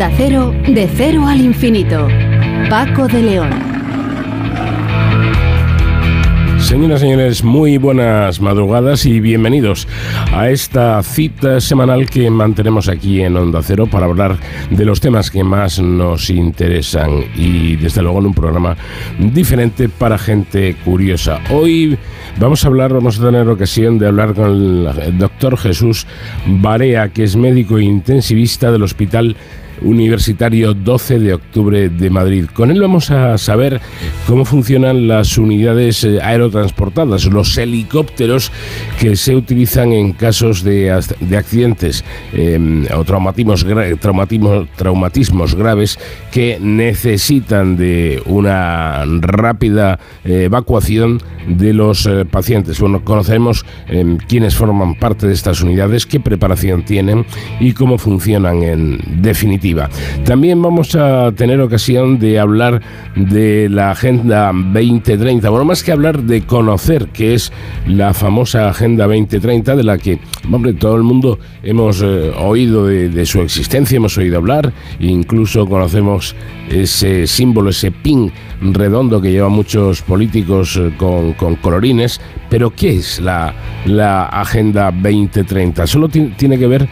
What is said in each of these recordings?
Onda Cero, de cero al infinito. Paco de León. Señoras y señores, muy buenas madrugadas y bienvenidos a esta cita semanal que mantenemos aquí en Onda Cero para hablar de los temas que más nos interesan y desde luego en un programa diferente para gente curiosa. Hoy vamos a hablar, vamos a tener ocasión de hablar con el doctor Jesús Barea, que es médico intensivista del Hospital Universitario 12 de octubre de Madrid. Con él vamos a saber cómo funcionan las unidades eh, aerotransportadas, los helicópteros que se utilizan en casos de, accidentes em, o traumatismos, traumatismos graves que necesitan de una rápida eh, evacuación de los eh, pacientes. Bueno, conocemos em, quiénes forman parte de estas unidades, qué preparación tienen y cómo funcionan en definitiva. También vamos a tener ocasión de hablar de la Agenda 2030. Bueno, más que hablar de conocer qué es la famosa Agenda 2030, de la que, hombre, todo el mundo hemos eh, oído de, su existencia, hemos oído hablar, incluso conocemos ese símbolo, ese pin redondo que llevan muchos políticos eh, con, colorines. Pero, ¿qué es la Agenda 2030? Solo tiene que ver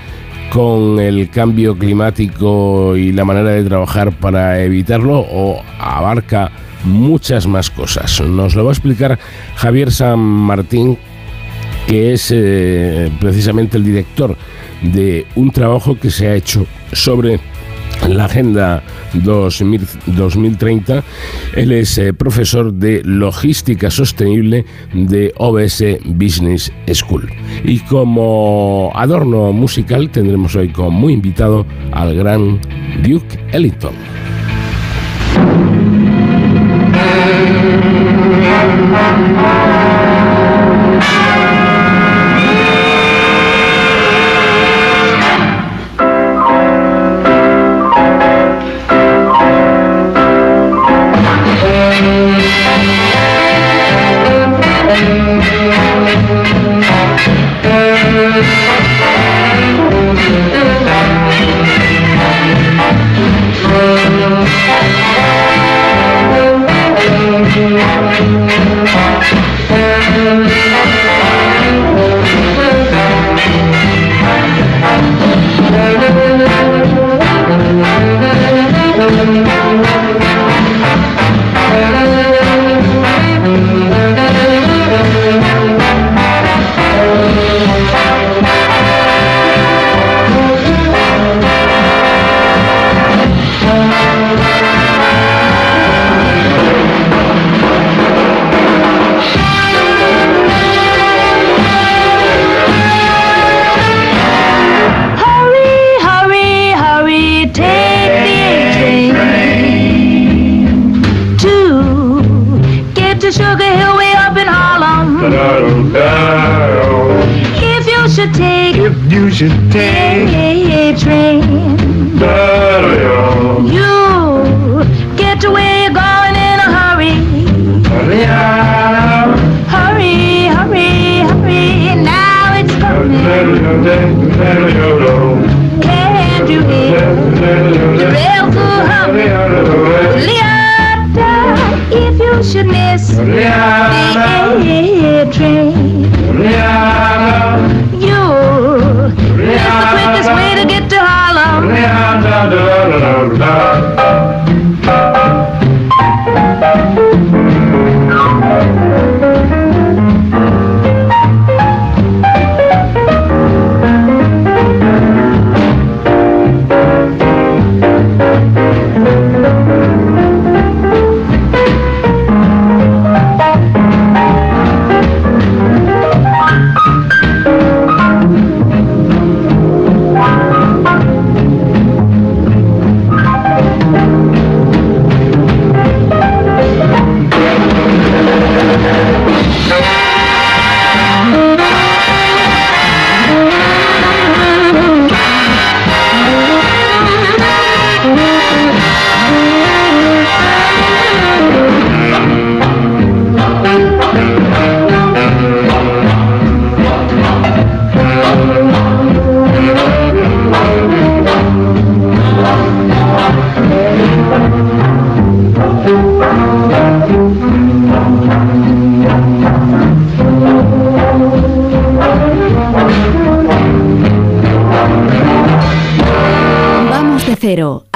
con el cambio climático y la manera de trabajar para evitarlo o abarca muchas más cosas. Nos lo va a explicar Javier San Martín, que es eh, precisamente el director de un trabajo que se ha hecho sobre la Agenda 2030. Él es eh, profesor de Logística Sostenible de OBS Business School. Y como adorno musical tendremos hoy como invitado al gran Duke Ellington.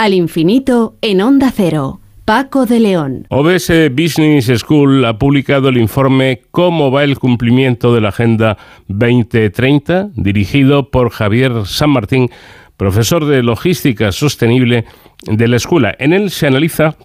Al infinito en Onda Cero. Paco de León. OBS Business School ha publicado el informe Cómo va el cumplimiento de la Agenda 2030, dirigido por Javier San Martín, profesor de Logística Sostenible de la escuela. En él se analiza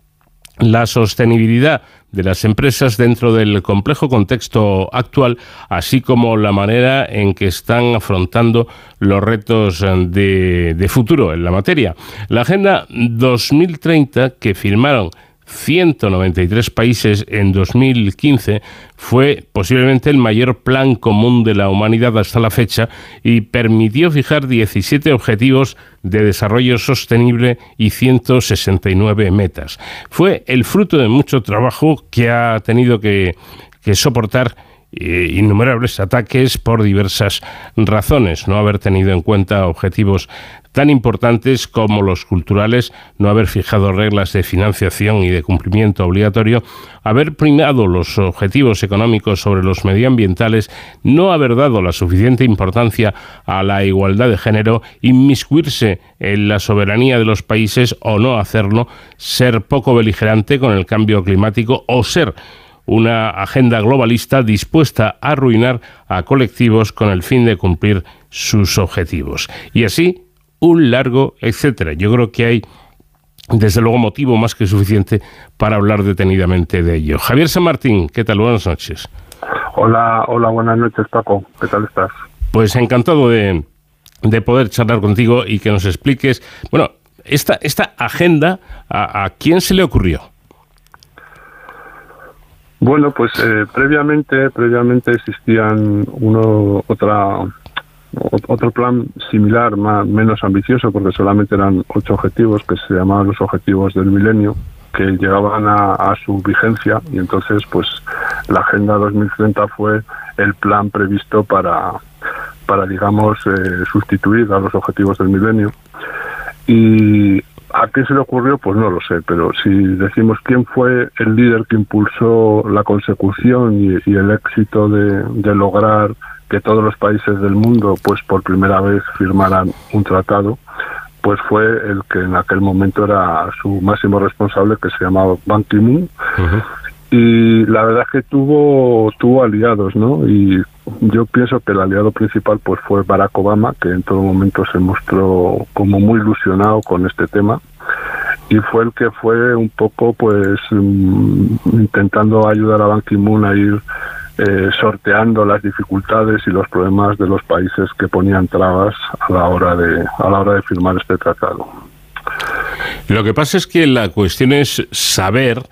la sostenibilidad de las empresas dentro del complejo contexto actual, así como la manera en que están afrontando los retos de, futuro en la materia. La Agenda 2030 que firmaron 193 países en 2015 fue posiblemente el mayor plan común de la humanidad hasta la fecha y permitió fijar 17 objetivos de desarrollo sostenible y 169 metas. Fue el fruto de mucho trabajo que ha tenido que, que soportar innumerables ataques por diversas razones. No haber tenido en cuenta objetivos tan importantes como los culturales, no haber fijado reglas de financiación y de cumplimiento obligatorio, haber primado los objetivos económicos sobre los medioambientales, no haber dado la suficiente importancia a la igualdad de género, inmiscuirse en la soberanía de los países o no hacerlo, ser poco beligerante con el cambio climático o ser una agenda globalista dispuesta a arruinar a colectivos con el fin de cumplir sus objetivos. Y así, un largo etcétera. Yo creo que hay desde luego motivo más que suficiente para hablar detenidamente de ello. Javier San Martín, ¿qué tal? Buenas noches. Hola, hola, buenas noches Paco, ¿qué tal estás? Pues encantado de, de poder charlar contigo y que nos expliques, bueno, esta, esta agenda, ¿a, a quién se le ocurrió? Bueno, pues eh, previamente, previamente existían uno, otra, otro plan similar, más, menos ambicioso, porque solamente eran ocho objetivos que se llamaban los objetivos del milenio, que llegaban a, a su vigencia y entonces, pues, la Agenda 2030 fue el plan previsto para, para digamos, eh, sustituir a los objetivos del milenio. Y ¿A qué se le ocurrió? Pues no lo sé, pero si decimos quién fue el líder que impulsó la consecución y, y el éxito de, de, lograr que todos los países del mundo, pues por primera vez firmaran un tratado, pues fue el que en aquel momento era su máximo responsable, que se llamaba Ban Ki-moon. Uh -huh. Y la verdad es que tuvo, tuvo aliados, ¿no? Y yo pienso que el aliado principal pues fue Barack Obama, que en todo momento se mostró como muy ilusionado con este tema y fue el que fue un poco pues intentando ayudar a Ban Ki-moon a ir eh, sorteando las dificultades y los problemas de los países que ponían trabas a la hora de a la hora de firmar este tratado. Lo que pasa es que la cuestión es saber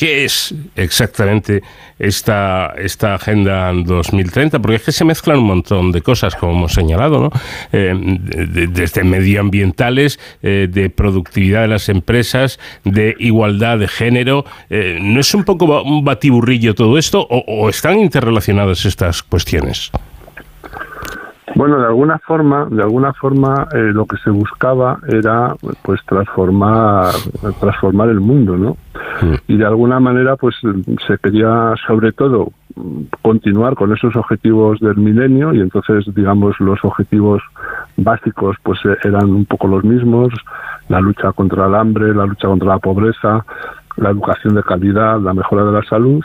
¿Qué es exactamente esta, esta Agenda 2030? Porque es que se mezclan un montón de cosas, como hemos señalado, ¿no? Eh, de, desde medioambientales, eh, de productividad de las empresas, de igualdad de género. Eh, ¿No es un poco un batiburrillo todo esto o están interrelacionadas estas cuestiones? Bueno, de alguna forma, de alguna forma, eh, lo que se buscaba era, pues, transformar, transformar el mundo, ¿no? Sí. Y de alguna manera, pues, se quería, sobre todo, continuar con esos objetivos del milenio y entonces, digamos, los objetivos básicos, pues, eran un poco los mismos: la lucha contra el hambre, la lucha contra la pobreza, la educación de calidad, la mejora de la salud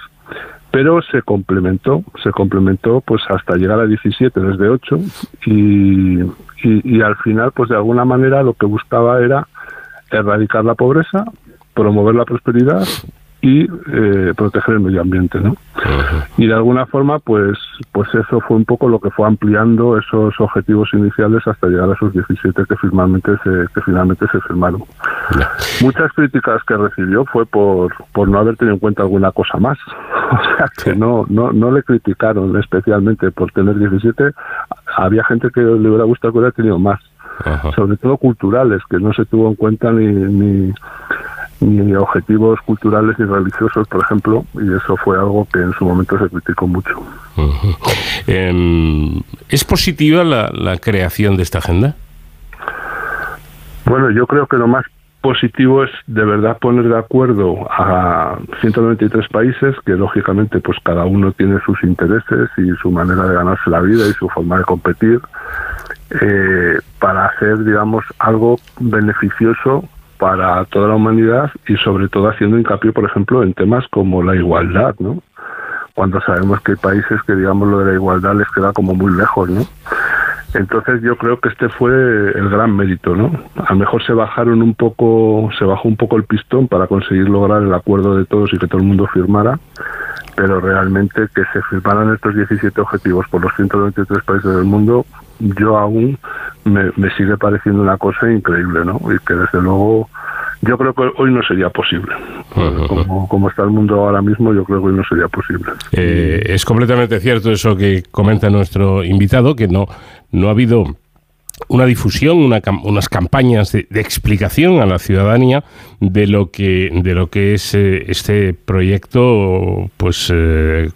pero se complementó, se complementó pues hasta llegar a 17 desde 8 y, y, y, al final pues de alguna manera lo que buscaba era erradicar la pobreza, promover la prosperidad y eh, proteger el medio ambiente, ¿no? Y de alguna forma, pues, pues eso fue un poco lo que fue ampliando esos objetivos iniciales hasta llegar a esos 17 que finalmente se, que finalmente se firmaron. Muchas críticas que recibió fue por, por no haber tenido en cuenta alguna cosa más. O sea que no, no, no le criticaron especialmente por tener 17. Había gente que le hubiera gustado que hubiera tenido más. Sobre todo culturales, que no se tuvo en cuenta ni, ni ni objetivos culturales y religiosos, por ejemplo, y eso fue algo que en su momento se criticó mucho. Uh -huh. eh, ¿Es positiva la, la, creación de esta agenda? Bueno, yo creo que lo más positivo es de verdad poner de acuerdo a 193 países que lógicamente pues cada uno tiene sus intereses y su manera de ganarse la vida y su forma de competir eh, para hacer digamos algo beneficioso para toda la humanidad y sobre todo haciendo hincapié por ejemplo en temas como la igualdad no cuando sabemos que hay países que digamos lo de la igualdad les queda como muy lejos no entonces yo creo que este fue el gran mérito, ¿no? A lo mejor se bajaron un poco, se bajó un poco el pistón para conseguir lograr el acuerdo de todos y que todo el mundo firmara, pero realmente que se firmaran estos 17 objetivos por los 193 países del mundo, yo aún me, me sigue pareciendo una cosa increíble, ¿no? Y que desde luego yo creo que hoy no sería posible. Como, está el mundo ahora mismo, yo creo que hoy no sería posible. Eh, es completamente cierto eso que comenta nuestro invitado, que no, no ha habido una difusión, unas campañas de, explicación a la ciudadanía de lo que de lo que es eh, este proyecto, pues eh,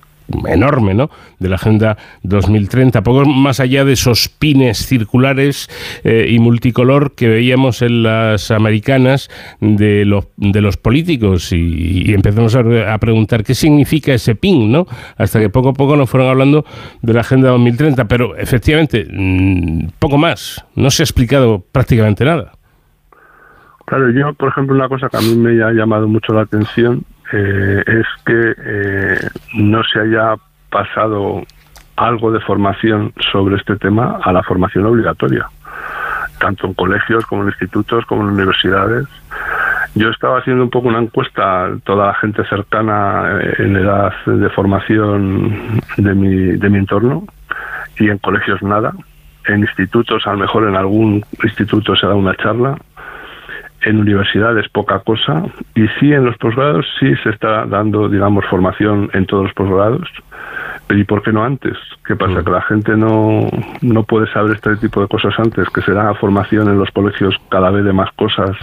enorme, ¿no? De la Agenda 2030, poco más allá de esos pines circulares eh, y multicolor que veíamos en las americanas de los, de los políticos y, empezamos a, preguntar qué significa ese pin, ¿no? Hasta que poco a poco nos fueron hablando de la Agenda 2030, pero efectivamente, mm, poco más, no se ha explicado prácticamente nada. Claro, yo, por ejemplo, una cosa que a mí me ha llamado mucho la atención eh, es que eh, no se haya pasado algo de formación sobre este tema a la formación obligatoria, tanto en colegios como en institutos como en universidades. Yo estaba haciendo un poco una encuesta toda la gente cercana eh, en edad de formación de mi, de mi entorno y en colegios nada. En institutos, a lo mejor en algún instituto se da una charla, en universidades poca cosa y sí en los posgrados sí se está dando, digamos, formación en todos los posgrados. ¿Y por qué no antes? ¿Qué pasa? Que la gente no, no puede saber este tipo de cosas antes, que se da formación en los colegios cada vez de más cosas,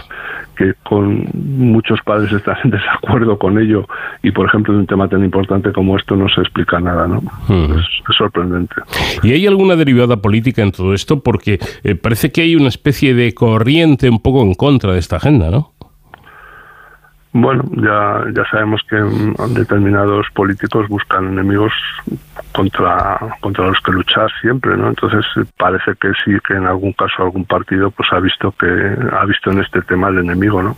que con muchos padres están en desacuerdo con ello y, por ejemplo, de un tema tan importante como esto no se explica nada, ¿no? Mm. Es, sorprendente. ¿Y hay alguna derivada política en todo esto? Porque eh, parece que hay una especie de corriente un poco en contra de esta agenda, ¿no? Bueno, ya, ya sabemos que determinados políticos buscan enemigos contra, contra los que luchar siempre, ¿no? Entonces parece que sí que en algún caso algún partido pues ha visto que ha visto en este tema el enemigo, ¿no?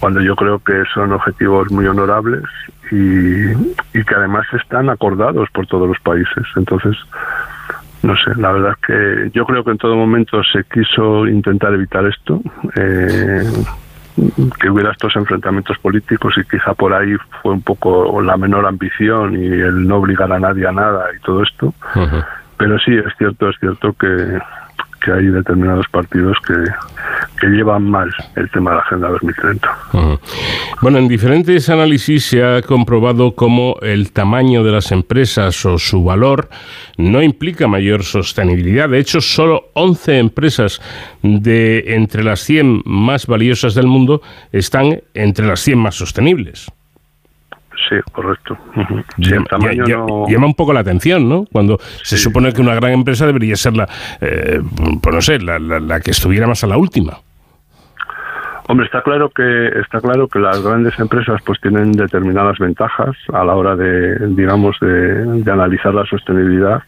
Cuando yo creo que son objetivos muy honorables y, y que además están acordados por todos los países. Entonces, no sé, la verdad es que yo creo que en todo momento se quiso intentar evitar esto. Eh, que hubiera estos enfrentamientos políticos y quizá por ahí fue un poco la menor ambición y el no obligar a nadie a nada y todo esto. Pero sí, es cierto, es cierto que, que hay determinados partidos que, que llevan mal el tema de la Agenda 2030. Bueno, en diferentes análisis se ha comprobado cómo el tamaño de las empresas o su valor no implica mayor sostenibilidad. De hecho, solo 11 empresas de entre las 100 más valiosas del mundo están entre las 100 más sostenibles. Sí, correcto. llama, un poco la atención, ¿no? Cuando se supone que una gran empresa debería ser la, eh, pues no sé, la, la, que estuviera más a la última. Hombre, está claro que está claro que las grandes empresas pues tienen determinadas ventajas a la hora de, digamos, de analizar la sostenibilidad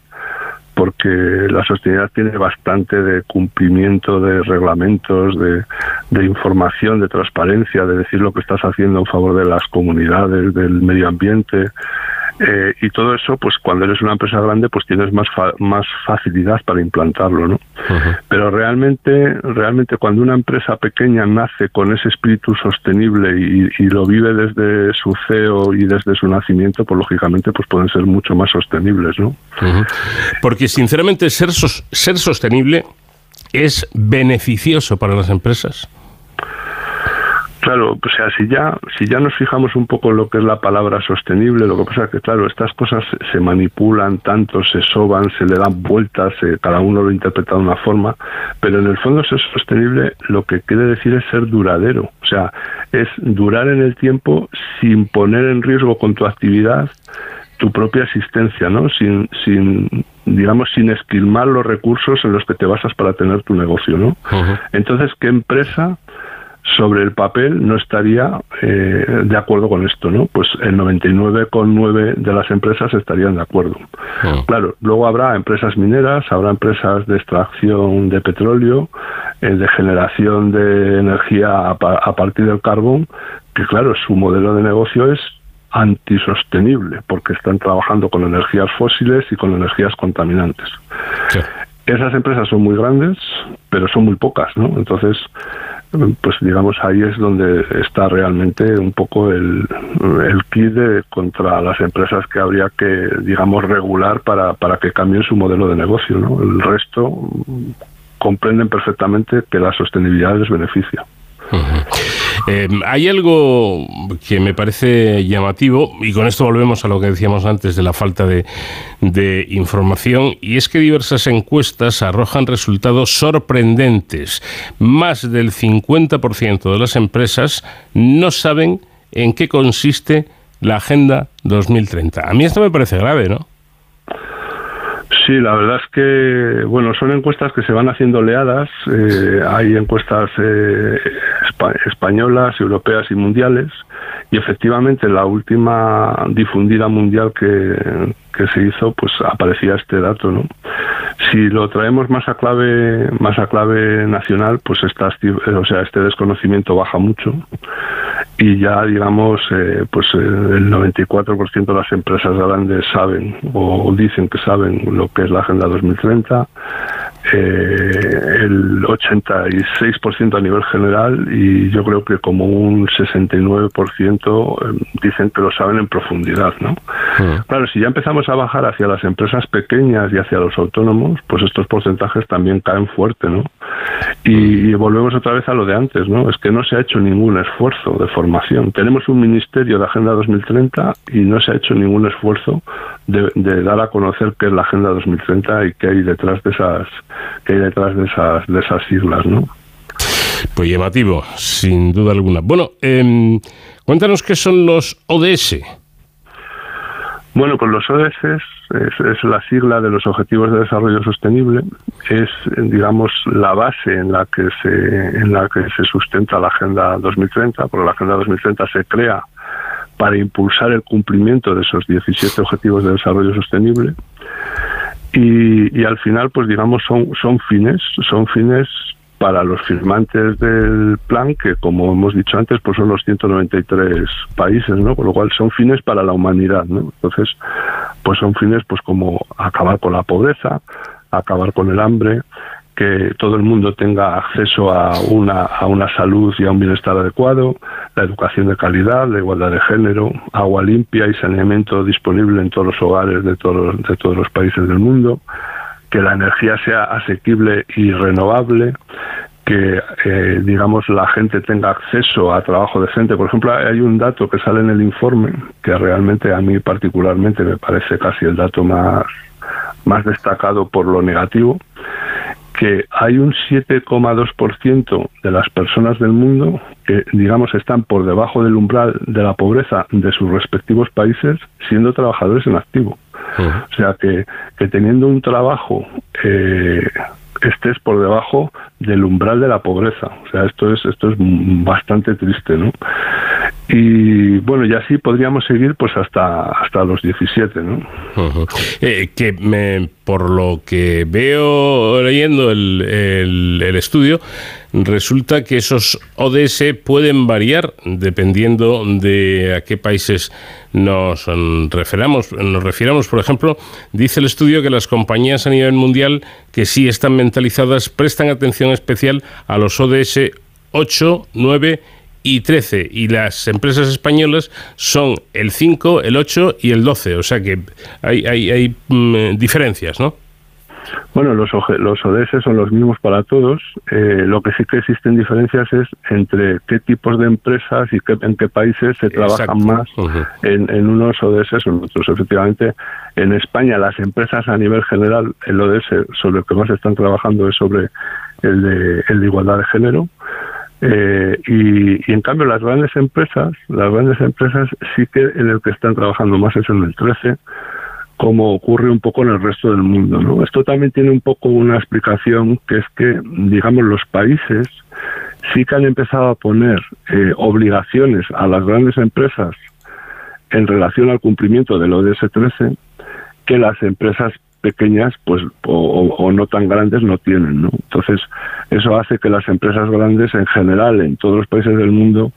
porque la sostenibilidad tiene bastante de cumplimiento de reglamentos, de, de, información, de transparencia, de decir lo que estás haciendo en favor de las comunidades, del medio ambiente, eh, y todo eso, pues cuando eres una empresa grande, pues tienes más más facilidad para implantarlo, ¿no? Pero realmente, realmente cuando una empresa pequeña nace con ese espíritu sostenible y, lo vive desde su CEO y desde su nacimiento, pues lógicamente, pues pueden ser mucho más sostenibles, ¿no? Porque sinceramente ser ser sostenible es beneficioso para las empresas. Claro, o sea, si ya, si ya nos fijamos un poco en lo que es la palabra sostenible, lo que pasa es que, claro, estas cosas se manipulan tanto, se soban, se le dan vueltas, cada uno lo interpreta de una forma, pero en el fondo ser sostenible lo que quiere decir es ser duradero, o sea, es durar en el tiempo sin poner en riesgo con tu actividad tu propia existencia, ¿no? Sin, sin digamos, sin esquilmar los recursos en los que te basas para tener tu negocio, ¿no? Entonces, ¿qué empresa sobre el papel no estaría eh, de acuerdo con esto, ¿no? Pues el 99,9 de las empresas estarían de acuerdo. Ah. Claro, luego habrá empresas mineras, habrá empresas de extracción de petróleo, eh, de generación de energía a, partir del carbón, que claro, su modelo de negocio es antisostenible, porque están trabajando con energías fósiles y con energías contaminantes. Esas empresas son muy grandes, pero son muy pocas, ¿no? Entonces, pues digamos ahí es donde está realmente un poco el, el kit contra las empresas que habría que digamos regular para, para que cambien su modelo de negocio ¿no? el resto comprenden perfectamente que la sostenibilidad les beneficia eh, hay algo que me parece llamativo, y con esto volvemos a lo que decíamos antes de la falta de, de información, y es que diversas encuestas arrojan resultados sorprendentes. Más del 50% de las empresas no saben en qué consiste la Agenda 2030. A mí esto me parece grave, ¿no? Sí, la verdad es que, bueno, son encuestas que se van haciendo oleadas. Eh, hay encuestas eh, españolas, europeas y mundiales. Y efectivamente, la última difundida mundial que, que se hizo, pues aparecía este dato, ¿no? Si lo traemos más a clave, más a clave nacional, pues esta, o sea, este desconocimiento baja mucho y ya digamos eh, pues eh, el 94% de las empresas grandes saben o dicen que saben lo que es la agenda 2030 eh, el 86% a nivel general y yo creo que como un 69% dicen que lo saben en profundidad no claro si ya empezamos a bajar hacia las empresas pequeñas y hacia los autónomos pues estos porcentajes también caen fuerte no y, y volvemos otra vez a lo de antes no es que no se ha hecho ningún esfuerzo de formación tenemos un ministerio de Agenda 2030 y no se ha hecho ningún esfuerzo de, dar a conocer qué es la Agenda 2030 y qué hay detrás de esas, qué hay detrás de esas, de esas siglas, ¿no? Pues llamativo, sin duda alguna. Bueno, em, cuéntanos qué son los ODS. Bueno, pues los ODS es, la sigla de los Objetivos de Desarrollo Sostenible, es, digamos, la base en la que se, en la que se sustenta la Agenda 2030, porque la Agenda 2030 se crea para impulsar el cumplimiento de esos 17 Objetivos de Desarrollo Sostenible. Y, y al final, pues digamos, son, son fines, son fines para los firmantes del plan, que como hemos dicho antes, pues son los 193 países, ¿no? Con lo cual son fines para la humanidad, ¿no? Entonces, pues son fines pues como acabar con la pobreza, acabar con el hambre, que todo el mundo tenga acceso a una, a una salud y a un bienestar adecuado, la educación de calidad, la igualdad de género, agua limpia y saneamiento disponible en todos los hogares de todos, de todos los países del mundo, que la energía sea asequible y renovable, que eh, digamos la gente tenga acceso a trabajo decente. Por ejemplo, hay un dato que sale en el informe que realmente a mí particularmente me parece casi el dato más más destacado por lo negativo, que hay un 7,2% de las personas del mundo que, digamos, están por debajo del umbral de la pobreza de sus respectivos países siendo trabajadores en activo. O sea que, que teniendo un trabajo eh, estés por debajo del umbral de la pobreza. O sea, esto es esto es bastante triste, ¿no? Y bueno, y así podríamos seguir pues hasta hasta los 17, ¿no? Eh, que me, por lo que veo leyendo el, el, estudio, resulta que esos ODS pueden variar dependiendo de a qué países nos refiramos. Nos refiramos, por ejemplo, dice el estudio que las compañías a nivel mundial que sí están mentalizadas prestan atención especial a los ODS 8, 9 y 13 y las empresas españolas son el 5, el 8 y el 12, o sea que hay, hay, hay mm, diferencias, ¿no? Bueno, los, los ODS son los mismos para todos. Eh, lo que sí que existen diferencias es entre qué tipos de empresas y qué, en qué países se trabajan más en, en, unos ODS o en otros. Efectivamente, en España las empresas a nivel general, el ODS sobre lo que más están trabajando es sobre el de, el de igualdad de género. Eh, y, en cambio las grandes empresas, las grandes empresas sí que en el que están trabajando más es en el 13, como ocurre un poco en el resto del mundo. ¿no? Esto también tiene un poco una explicación que es que, digamos, los países sí que han empezado a poner eh, obligaciones a las grandes empresas en relación al cumplimiento del ODS 13 que las empresas pequeñas pues o, no tan grandes no tienen ¿no? entonces eso hace que las empresas grandes en general en todos los países del mundo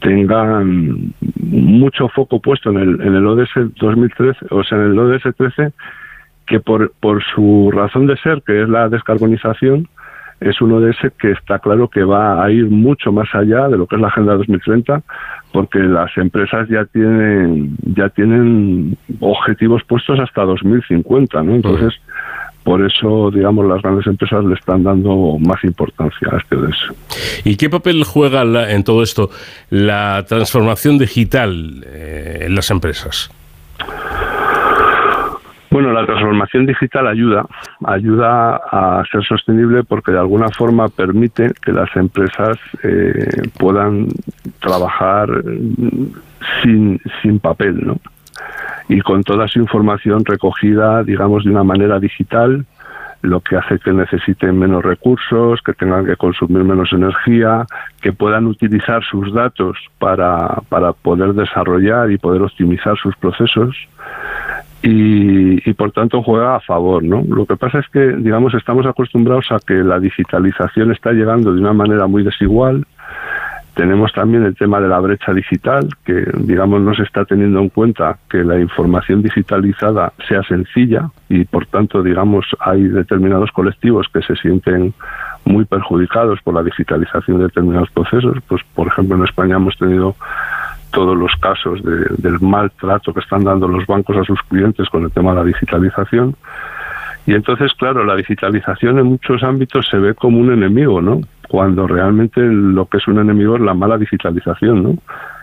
tengan mucho foco puesto en el, en el ODS 2013 o sea en el ODS 13 que por, por su razón de ser que es la descarbonización es uno de ese que está claro que va a ir mucho más allá de lo que es la Agenda 2030 porque las empresas ya tienen ya tienen objetivos puestos hasta 2050, ¿no? Entonces, por eso, digamos, las grandes empresas le están dando más importancia a este ODS. ¿Y qué papel juega en todo esto la transformación digital eh, en las empresas? Bueno, la transformación digital ayuda, ayuda a ser sostenible porque de alguna forma permite que las empresas eh, puedan trabajar sin, sin papel, ¿no? Y con toda su información recogida, digamos, de una manera digital, lo que hace que necesiten menos recursos, que tengan que consumir menos energía, que puedan utilizar sus datos para, para poder desarrollar y poder optimizar sus procesos y, por tanto juega a favor, ¿no? Lo que pasa es que, digamos, estamos acostumbrados a que la digitalización está llegando de una manera muy desigual. Tenemos también el tema de la brecha digital, que, digamos, no se está teniendo en cuenta que la información digitalizada sea sencilla y, por tanto, digamos, hay determinados colectivos que se sienten muy perjudicados por la digitalización de determinados procesos. Pues, por ejemplo, en España hemos tenido todos los casos de, del maltrato que están dando los bancos a sus clientes con el tema de la digitalización. Y entonces, claro, la digitalización en muchos ámbitos se ve como un enemigo, ¿no? Cuando realmente lo que es un enemigo es la mala digitalización, ¿no?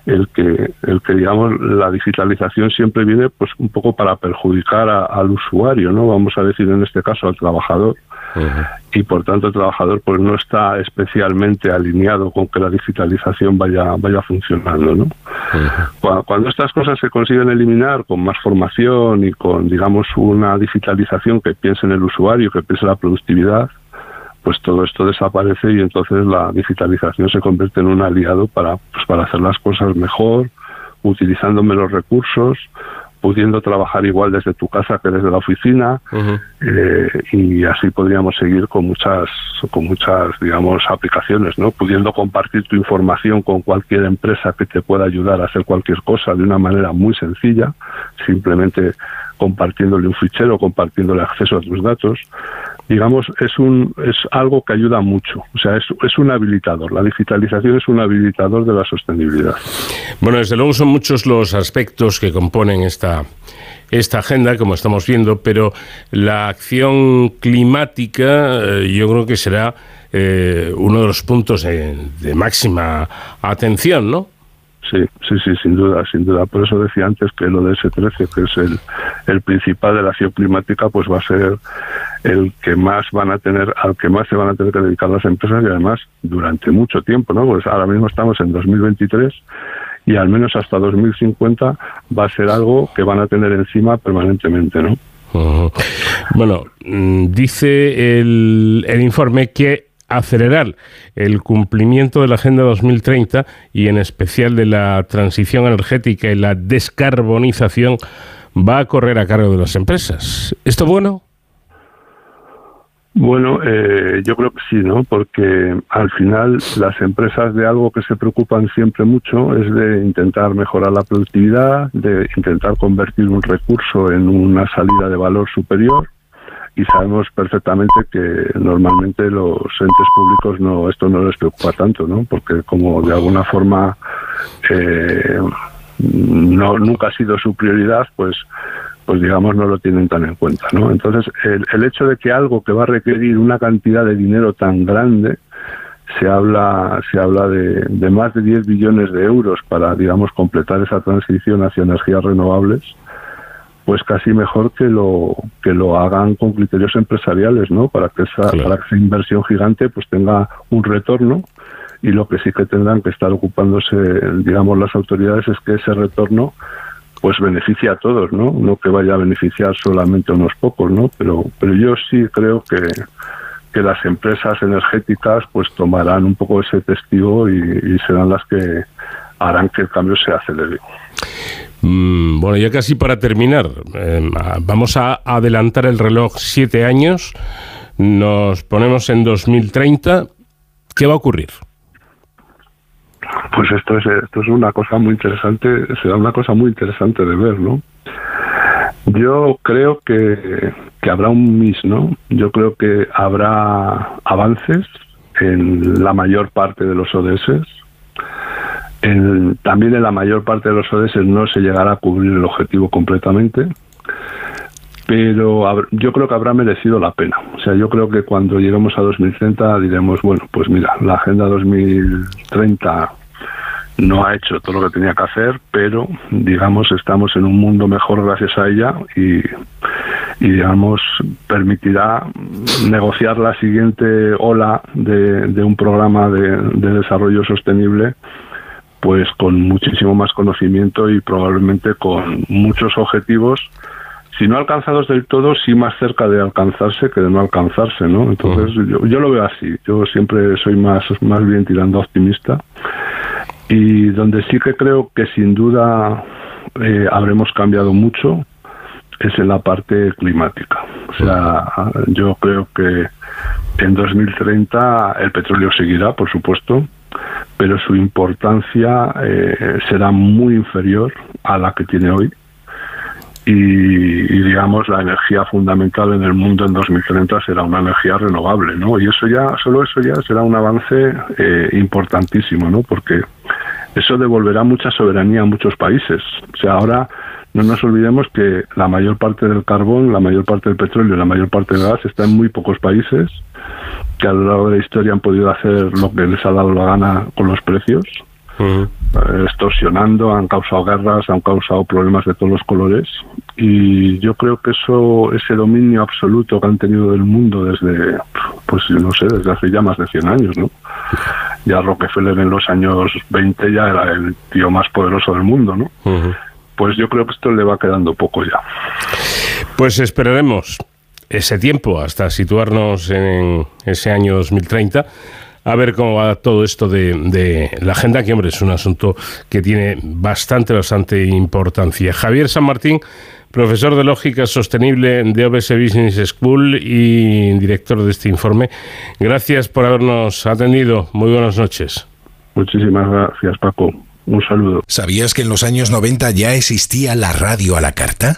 El que, el que digamos, la digitalización siempre viene, pues, un poco para perjudicar al usuario, ¿no? Vamos a decir en este caso al trabajador y por tanto el trabajador pues no está especialmente alineado con que la digitalización vaya vaya funcionando ¿no? cuando, estas cosas se consiguen eliminar con más formación y con digamos una digitalización que piense en el usuario que piense en la productividad pues todo esto desaparece y entonces la digitalización se convierte en un aliado para pues para hacer las cosas mejor utilizando menos recursos pudiendo trabajar igual desde tu casa que desde la oficina eh, y así podríamos seguir con muchas con muchas digamos aplicaciones no pudiendo compartir tu información con cualquier empresa que te pueda ayudar a hacer cualquier cosa de una manera muy sencilla simplemente compartiéndole un fichero compartiéndole acceso a tus datos digamos, es, un, es algo que ayuda mucho. O sea, es, es un habilitador. La digitalización es un habilitador de la sostenibilidad. Bueno, desde luego son muchos los aspectos que componen esta, esta agenda, como estamos viendo, pero la acción climática eh, yo creo que será eh, uno de los puntos de, máxima atención, ¿no? Sí, sí, sí, sin duda, sin duda. Por eso decía antes que lo de ese 13, que es el, el principal de la acción climática, pues va a ser el que más van a tener, al que más se van a tener que dedicar las empresas y además durante mucho tiempo, ¿no? Pues ahora mismo estamos en 2023 y al menos hasta 2050 va a ser algo que van a tener encima permanentemente, ¿no? Bueno, mm, dice el, el informe que acelerar el cumplimiento de la Agenda 2030 y en especial de la transición energética y la descarbonización va a correr a cargo de las empresas. ¿Esto bueno? Bueno, eh, yo creo que sí, ¿no? Porque al final las empresas de algo que se preocupan siempre mucho es de intentar mejorar la productividad, de intentar convertir un recurso en una salida de valor superior y sabemos perfectamente que normalmente los entes públicos no esto no les preocupa tanto, ¿no? Porque como de alguna forma eh, no nunca ha sido su prioridad, pues pues digamos no lo tienen tan en cuenta, ¿no? Entonces el, el hecho de que algo que va a requerir una cantidad de dinero tan grande se habla se habla de, de más de 10 billones de euros para digamos completar esa transición hacia energías renovables pues casi mejor que lo que lo hagan con criterios empresariales, ¿no? Para que esa para que esa inversión gigante pues tenga un retorno y lo que sí que tendrán que estar ocupándose, digamos, las autoridades es que ese retorno pues beneficie a todos, ¿no? No que vaya a beneficiar solamente a unos pocos, ¿no? Pero pero yo sí creo que que las empresas energéticas pues tomarán un poco ese testigo y, serán las que harán que el cambio se acelere. Mm, bueno, ya casi para terminar, em, vamos a adelantar el reloj siete años, nos ponemos en 2030, ¿qué va a ocurrir? Pues esto es, esto es una cosa muy interesante, será una cosa muy interesante de ver, ¿no? Yo creo que, habrá un mis, ¿no? Yo creo que habrá avances en la mayor parte de los ODS. también en la mayor parte de los ODS no se llegará a cubrir el objetivo completamente, pero yo creo que habrá merecido la pena. O sea, yo creo que cuando lleguemos a 2030 diremos, bueno, pues mira, la Agenda 2030 no ha hecho todo lo que tenía que hacer, pero digamos estamos en un mundo mejor gracias a ella y, digamos permitirá negociar la siguiente ola de, un programa de, desarrollo sostenible pues con muchísimo más conocimiento y probablemente con muchos objetivos si no alcanzados del todo, sí más cerca de alcanzarse que de no alcanzarse, ¿no? Entonces yo, yo, lo veo así. Yo siempre soy más más bien tirando optimista y donde sí que creo que sin duda eh, habremos cambiado mucho es en la parte climática. O sea, yo creo que en 2030 el petróleo seguirá, por supuesto, pero su importancia eh, será muy inferior a la que tiene hoy. Y, digamos la energía fundamental en el mundo en 2030 será una energía renovable, ¿no? Y eso ya, solo eso ya será un avance eh, importantísimo, ¿no? Porque eso devolverá mucha soberanía a muchos países. O sea, ahora no nos olvidemos que la mayor parte del carbón, la mayor parte del petróleo, la mayor parte del gas está en muy pocos países que a lo largo de la historia han podido hacer lo que les ha dado la gana con los precios, eh, extorsionando, han causado guerras, han causado problemas de todos los colores y yo creo que eso, ese dominio absoluto que han tenido del mundo desde, pues no sé, desde hace ya más de 100 años, ¿no? ya Rockefeller en los años 20 ya era el tío más poderoso del mundo, ¿no? Pues yo creo que esto le va quedando poco ya. Pues esperaremos ese tiempo hasta situarnos en ese año 2030 a ver cómo va todo esto de, de, la agenda, que hombre, es un asunto que tiene bastante, bastante importancia. Javier San Martín, profesor de Lógica Sostenible de OBS Business School y director de este informe. Gracias por habernos atendido. Muy buenas noches. Muchísimas gracias, Paco. Un saludo. ¿Sabías que en los años 90 ya existía la radio a la carta?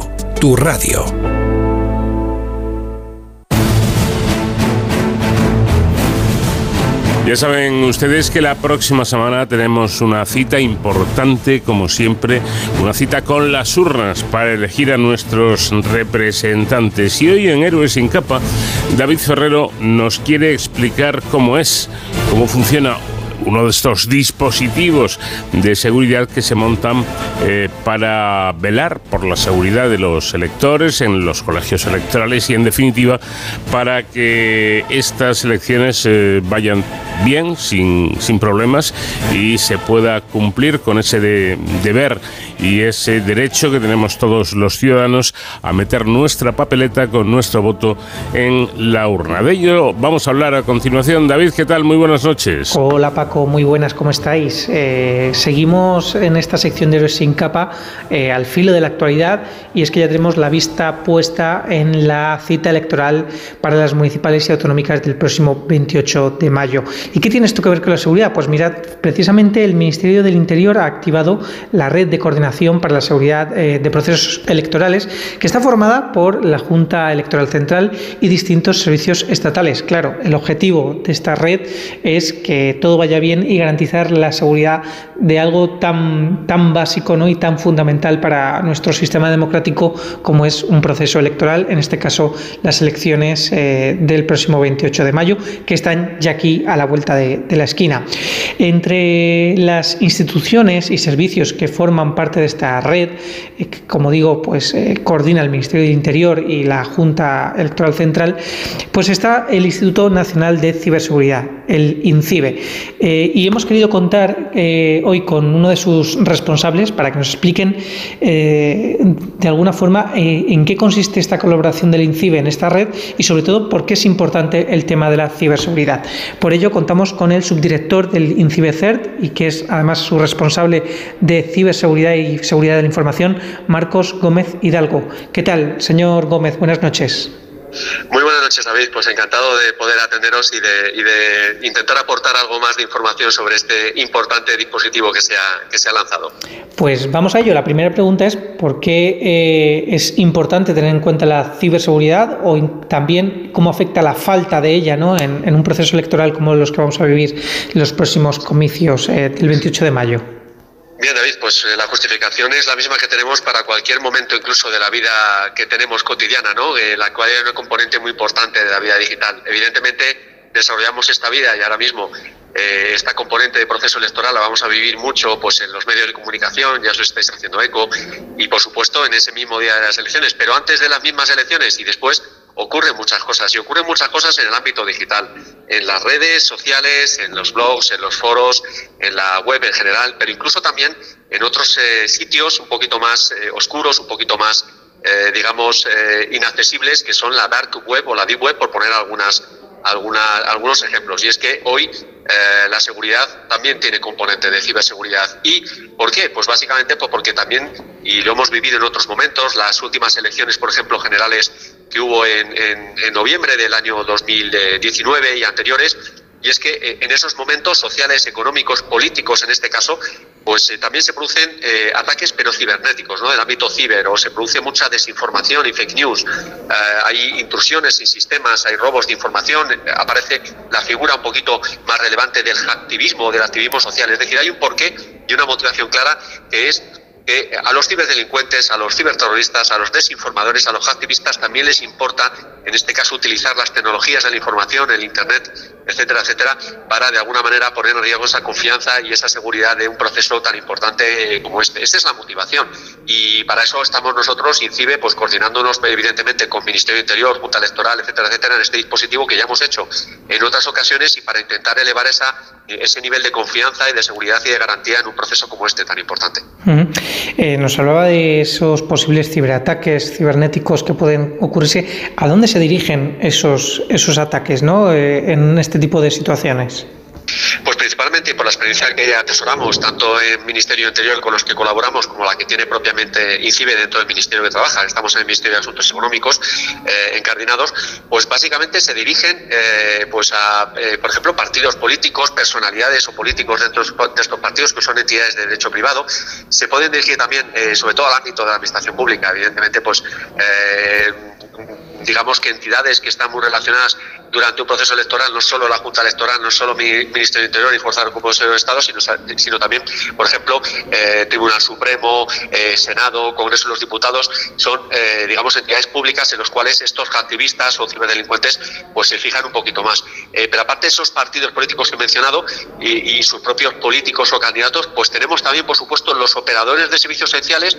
tu radio. Ya saben ustedes que la próxima semana tenemos una cita importante, como siempre, una cita con las urnas para elegir a nuestros representantes. Y hoy en Héroes sin capa, David Ferrero nos quiere explicar cómo es, cómo funciona uno de estos dispositivos de seguridad que se montan eh, para velar por la seguridad de los electores en los colegios electorales y en definitiva para que estas elecciones eh, vayan bien, sin, sin, problemas y se pueda cumplir con ese deber y ese derecho que tenemos todos los ciudadanos a meter nuestra papeleta con nuestro voto en la urna. De ello vamos a hablar a continuación. David, ¿qué tal? Muy buenas noches. Hola Paco, muy buenas, ¿cómo estáis? Eh, seguimos en esta sección de Héroes sin capa eh, al filo de la actualidad y es que ya tenemos la vista puesta en la cita electoral para las municipales y autonómicas del próximo 28 de mayo. ¿Y qué tiene esto que ver con la seguridad? Pues mirad, precisamente el Ministerio del Interior ha activado la red de coordinación para la seguridad eh, de procesos electorales, que está formada por la Junta Electoral Central y distintos servicios estatales. Claro, el objetivo de esta red es que todo vaya bien y garantizar la seguridad de algo tan, tan básico ¿no? y tan fundamental para nuestro sistema democrático como es un proceso electoral, en este caso las elecciones eh, del próximo 28 de mayo, que están ya aquí a la vuelta de, la esquina. Entre las instituciones y servicios que forman parte de esta red, eh, como digo, pues eh, coordina el Ministerio del Interior y la Junta Electoral Central, pues está el Instituto Nacional de Ciberseguridad, el INCIBE. y hemos querido contar hoy con uno de sus responsables para que nos expliquen de alguna forma en qué consiste esta colaboración del INCIBE en esta red y sobre todo por qué es importante el tema de la ciberseguridad. Por ello contamos con el subdirector del INCIBE CERT y que es además su responsable de ciberseguridad y seguridad de la información, Marcos Gómez Hidalgo. ¿Qué tal, señor Gómez? Buenas noches. Muy buenas noches, David. Pues encantado de poder atenderos y de, intentar aportar algo más de información sobre este importante dispositivo que se ha, que se ha lanzado. Pues vamos a ello. La primera pregunta es por qué eh, es importante tener en cuenta la ciberseguridad o también cómo afecta la falta de ella ¿no? en, un proceso electoral como los que vamos a vivir en los próximos comicios eh, del 28 de mayo. Bien, David, pues eh, la justificación es la misma que tenemos para cualquier momento incluso de la vida que tenemos cotidiana, ¿no? Eh, la cual es una componente muy importante de la vida digital. Evidentemente, desarrollamos esta vida y ahora mismo eh, esta componente de proceso electoral la vamos a vivir mucho pues en los medios de comunicación, ya os estáis haciendo eco, y por supuesto en ese mismo día de las elecciones, pero antes de las mismas elecciones y después ocurren muchas cosas y ocurren muchas cosas en el ámbito digital, en las redes sociales, en los blogs, en los foros, en la web en general, pero incluso también en otros eh, sitios un poquito más eh, oscuros, un poquito más, eh, digamos, inaccesibles, que son la dark web o la deep web, por poner algunas, algunos ejemplos. Y es que hoy la seguridad también tiene componente de ciberseguridad. ¿Y por qué? Pues básicamente pues porque también, y lo hemos vivido en otros momentos, las últimas elecciones, por ejemplo, generales que hubo en, en, noviembre del año 2019 y anteriores, y es que eh, en esos momentos sociales, económicos, políticos en este caso, pues eh, también se producen eh, ataques pero cibernéticos, ¿no? En el ámbito ciber, o se produce mucha desinformación y fake news, hay intrusiones en sistemas, hay robos de información, aparece la figura un poquito más relevante del activismo, del activismo social, es decir, hay un porqué y una motivación clara que es a los ciberdelincuentes, a los ciberterroristas, a los desinformadores, a los activistas también les importa, en este caso, utilizar las tecnologías de la información, el Internet, etcétera, etcétera, para de alguna manera poner en riesgo esa confianza y esa seguridad de un proceso tan importante como este. Esa es la motivación. Y para eso estamos nosotros, INCIBE, pues coordinándonos evidentemente con Ministerio Interior, Junta Electoral, etcétera, etcétera, en este dispositivo que ya hemos hecho en otras ocasiones y para intentar elevar esa, ese nivel de confianza y de seguridad y de garantía en un proceso como este tan importante. Eh, nos hablaba de esos posibles ciberataques cibernéticos que pueden ocurrirse. ¿A dónde se dirigen esos, esos ataques ¿no? Eh, en este tipo de situaciones? Pues principalmente por la experiencia que atesoramos, tanto en Ministerio Interior con los que colaboramos, como la que tiene propiamente INCIBE dentro del Ministerio que trabaja, estamos en el Ministerio de Asuntos Económicos eh, encardinados, pues básicamente se dirigen eh, pues a, eh, por ejemplo, partidos políticos, personalidades o políticos dentro de estos partidos que son entidades de derecho privado, se pueden dirigir también, sobre todo al ámbito de la administración pública, evidentemente, pues digamos que entidades que están muy relacionadas durante un proceso electoral, no solo la Junta Electoral, no solo mi Ministerio de Interior y Fuerza de de Estado, sino, sino también, por ejemplo, eh, Tribunal Supremo, eh, Senado, Congreso de los Diputados, son, eh, digamos, entidades públicas en los cuales estos activistas o ciberdelincuentes pues se fijan un poquito más. pero aparte de esos partidos políticos que he mencionado y, y sus propios políticos o candidatos, pues tenemos también, por supuesto, los operadores de servicios esenciales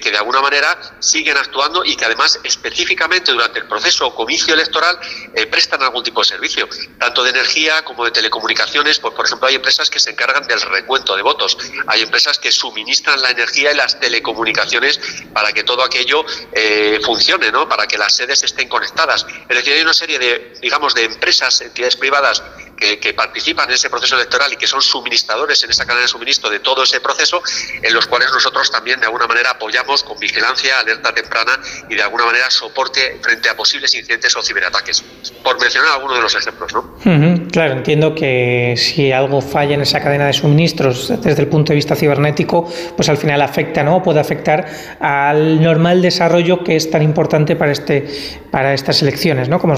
que, de alguna manera siguen actuando y que además específicamente durante el proceso o comicio electoral eh, prestan algún tipo de servicio, tanto de energía como de telecomunicaciones. Pues, por ejemplo, hay empresas que se encargan del recuento de votos, hay empresas que suministran la energía y las telecomunicaciones para que todo aquello eh, funcione, ¿no? para que las sedes estén conectadas. Es decir, hay una serie de, digamos, de empresas, entidades privadas que, participan en ese proceso electoral y que son suministradores en esa cadena de suministro de todo ese proceso, en los cuales nosotros también de alguna manera apoyamos con vigilancia, alerta temprana y de alguna manera soporte frente a posibles incidentes o ciberataques, por mencionar algunos de los ejemplos. ¿no? Claro, entiendo que si algo falla en esa cadena de suministros desde el punto de vista cibernético, pues al final afecta, ¿no? Puede afectar al normal desarrollo que es tan importante para este para estas elecciones, ¿no? Como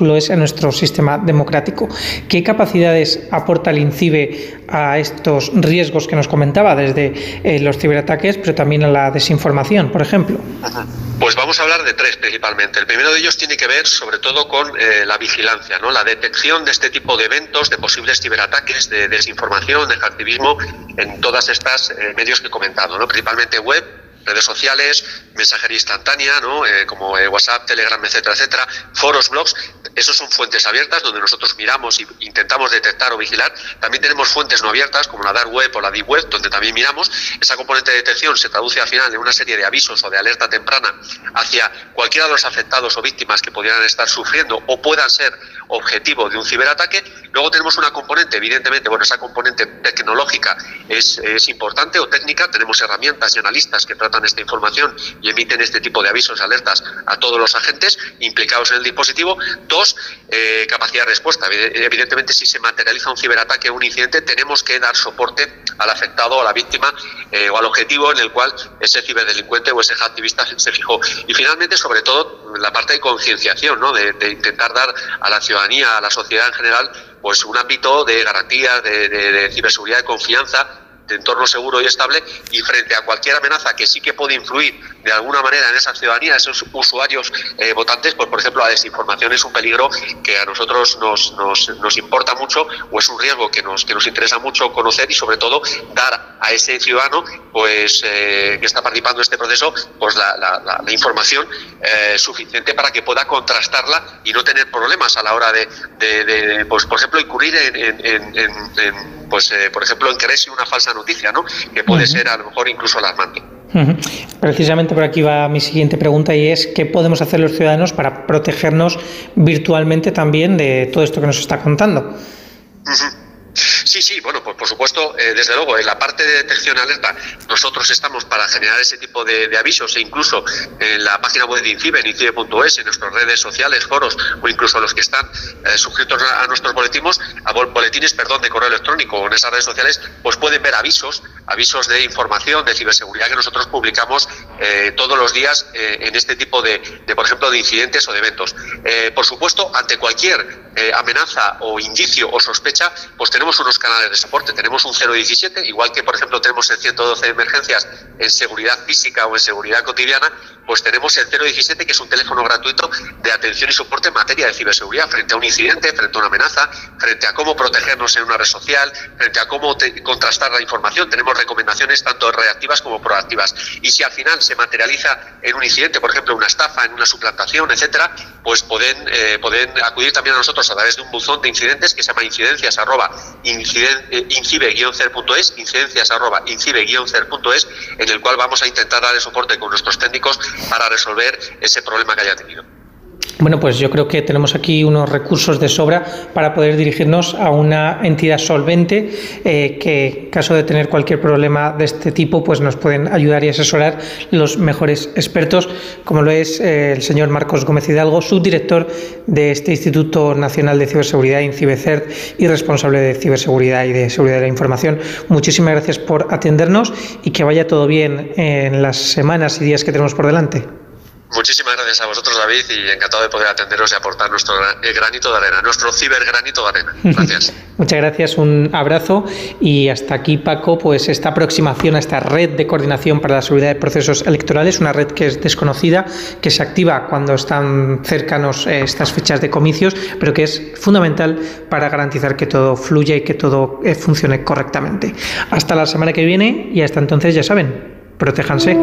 lo es en nuestro sistema democrático. ¿Qué capacidades aporta el INCIBE a estos riesgos que nos comentaba, desde eh, los ciberataques, pero también a la desinformación, por ejemplo? Pues vamos a hablar de tres principalmente. El primero de ellos tiene que ver sobre todo con eh, la vigilancia, ¿no? la detección de este tipo de eventos, de posibles ciberataques, de desinformación, de activismo en todas estas eh, medios que he comentado, ¿no? principalmente web redes sociales, mensajería instantánea, ¿no? Eh, como eh, WhatsApp, Telegram, etcétera, etcétera, foros, blogs, esos son fuentes abiertas donde nosotros miramos e intentamos detectar o vigilar. También tenemos fuentes no abiertas como la Dark Web o la Deep Web, donde también miramos. Esa componente de detección se traduce al final en una serie de avisos o de alerta temprana hacia cualquiera de los afectados o víctimas que pudieran estar sufriendo o puedan ser objetivo de un ciberataque. Luego tenemos una componente, evidentemente, bueno, esa componente tecnológica es, es importante o técnica. Tenemos herramientas y analistas que tratan esta información y emiten este tipo de avisos, alertas a todos los agentes implicados en el dispositivo. Dos, eh, capacidad de respuesta. Evidentemente, si se materializa un ciberataque o un incidente, tenemos que dar soporte al afectado, a la víctima eh, o al objetivo en el cual ese ciberdelincuente o ese activista se fijó. Y finalmente, sobre todo, la parte de concienciación, ¿no? de, intentar dar a la ciudadanía, a la sociedad en general, pues un ámbito de garantía, de, ciberseguridad, de confianza de entorno seguro y estable y frente a cualquier amenaza que sí que puede influir de alguna manera en esa ciudadanía, esos usuarios eh, votantes, pues por ejemplo la desinformación es un peligro que a nosotros nos, nos, nos, importa mucho o es un riesgo que nos, que nos interesa mucho conocer y sobre todo dar a ese ciudadano pues eh, que está participando en este proceso pues la, la, información eh, suficiente para que pueda contrastarla y no tener problemas a la hora de, de, de pues por ejemplo incurrir en, en, en pues eh, por ejemplo en una falsa noticia, ¿no? Que puede ser a lo mejor incluso alarmante. Precisamente por aquí va mi siguiente pregunta y es ¿qué podemos hacer los ciudadanos para protegernos virtualmente también de todo esto que nos está contando? Sí, sí, bueno, pues por supuesto, eh, desde luego, en la parte de detección alerta, nosotros estamos para generar ese tipo de, avisos e incluso en la página web de INCIBE, en INCIBE.es, en nuestras redes sociales, foros o incluso los que están eh, suscritos a, nuestros boletines, a boletines perdón, de correo electrónico o en esas redes sociales, pues pueden ver avisos, avisos de información, de ciberseguridad que nosotros publicamos eh, todos los días en este tipo de, de, por ejemplo, de incidentes o de eventos. por supuesto, ante cualquier amenaza o indicio o sospecha, pues tenemos unos canales de soporte. Tenemos un 017, igual que, por ejemplo, tenemos el 112 de emergencias en seguridad física o en seguridad cotidiana, pues tenemos el 017, que es un teléfono gratuito de atención y soporte en materia de ciberseguridad frente a un incidente, frente a una amenaza, frente a cómo protegernos en una red social, frente a cómo contrastar la información. Tenemos recomendaciones tanto reactivas como proactivas. Y si al final se materializa en un incidente, por ejemplo, una estafa, en una suplantación, etcétera, pues pueden, eh, acudir también a nosotros a través de un buzón de incidentes que se llama incidencias arroba incibe-cer.es, incidencias arroba incibe-cer.es, en el cual vamos a intentar dar el soporte con nuestros técnicos para resolver ese problema que haya tenido. Bueno, pues yo creo que tenemos aquí unos recursos de sobra para poder dirigirnos a una entidad solvente eh, que, en caso de tener cualquier problema de este tipo, pues nos pueden ayudar y asesorar los mejores expertos, como lo es eh, el señor Marcos Gómez Hidalgo, subdirector de este Instituto Nacional de Ciberseguridad, INCIBECERT, y responsable de ciberseguridad y de seguridad de la información. Muchísimas gracias por atendernos y que vaya todo bien en las semanas y días que tenemos por delante. Muchísimas gracias a vosotros, David, y encantado de poder atenderos y aportar nuestro granito de arena, nuestro cibergranito de arena. Gracias. Muchas gracias, un abrazo y hasta aquí, Paco, pues esta aproximación a esta red de coordinación para la seguridad de procesos electorales, una red que es desconocida, que se activa cuando están cercanos eh, estas fechas de comicios, pero que es fundamental para garantizar que todo fluya y que todo eh, funcione correctamente. Hasta la semana que viene y hasta entonces, ya saben, protéjanse.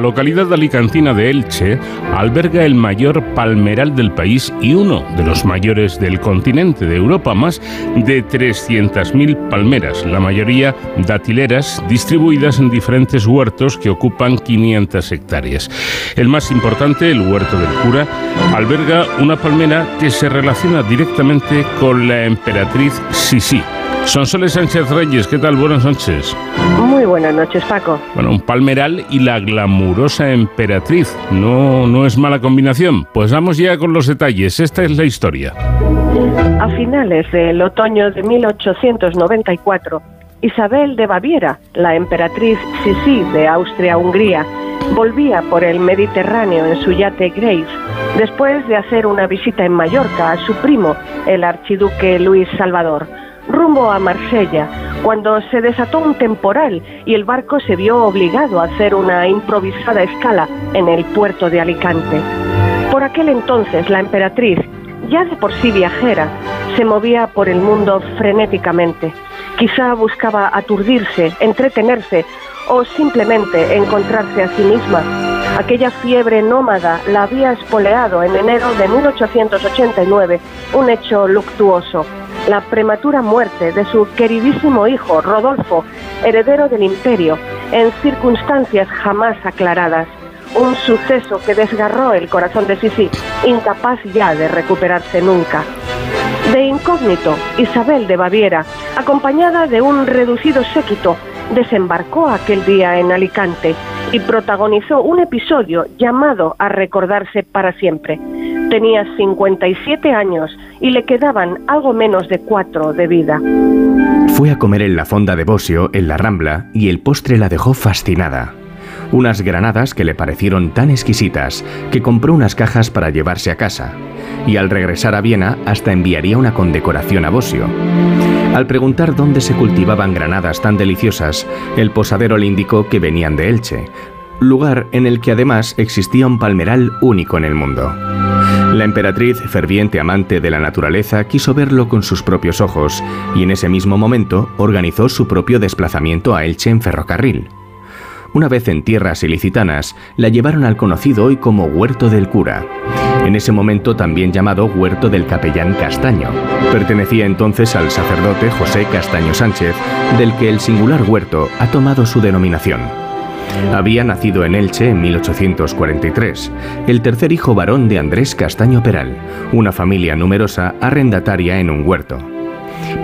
Localidad alicantina de Elche alberga el mayor palmeral del país y uno de los mayores del continente de Europa, más de 300.000 palmeras, la mayoría datileras, distribuidas en diferentes huertos que ocupan 500 hectáreas. El más importante, el huerto del cura, alberga una palmera que se relaciona directamente con la emperatriz Sisi Sonsoles Sánchez Reyes, ¿qué tal? Buenas noches. Muy buenas noches, Paco. Bueno, un palmeral y la glamurosa emperatriz. No, no es mala combinación. Pues vamos ya con los detalles. Esta es la historia. A finales del otoño de 1894, Isabel de Baviera, la emperatriz Sisi de Austria-Hungría, volvía por el Mediterráneo en su yate Grace después de hacer una visita en Mallorca a su primo, el archiduque Luis Salvador rumbo a Marsella, cuando se desató un temporal y el barco se vio obligado a hacer una improvisada escala en el puerto de Alicante. Por aquel entonces la emperatriz, ya de por sí viajera, se movía por el mundo frenéticamente. Quizá buscaba aturdirse, entretenerse o simplemente encontrarse a sí misma. Aquella fiebre nómada la había espoleado en enero de 1889, un hecho luctuoso la prematura muerte de su queridísimo hijo Rodolfo, heredero del imperio, en circunstancias jamás aclaradas. Un suceso que desgarró el corazón de Sisi, incapaz ya de recuperarse nunca. De incógnito, Isabel de Baviera, acompañada de un reducido séquito, desembarcó aquel día en Alicante y protagonizó un episodio llamado a recordarse para siempre. Tenía 57 años y le quedaban algo menos de cuatro de vida. Fue a comer en la fonda de Bosio, en la Rambla, y el postre la dejó fascinada. Unas granadas que le parecieron tan exquisitas que compró unas cajas para llevarse a casa, y al regresar a Viena hasta enviaría una condecoración a Bosio. Al preguntar dónde se cultivaban granadas tan deliciosas, el posadero le indicó que venían de Elche, lugar en el que además existía un palmeral único en el mundo. La emperatriz, ferviente amante de la naturaleza, quiso verlo con sus propios ojos y en ese mismo momento organizó su propio desplazamiento a Elche en ferrocarril. Una vez en tierras ilicitanas, la llevaron al conocido hoy como Huerto del Cura, en ese momento también llamado Huerto del Capellán Castaño. Pertenecía entonces al sacerdote José Castaño Sánchez, del que el singular huerto ha tomado su denominación. Había nacido en Elche en 1843, el tercer hijo varón de Andrés Castaño Peral, una familia numerosa arrendataria en un huerto.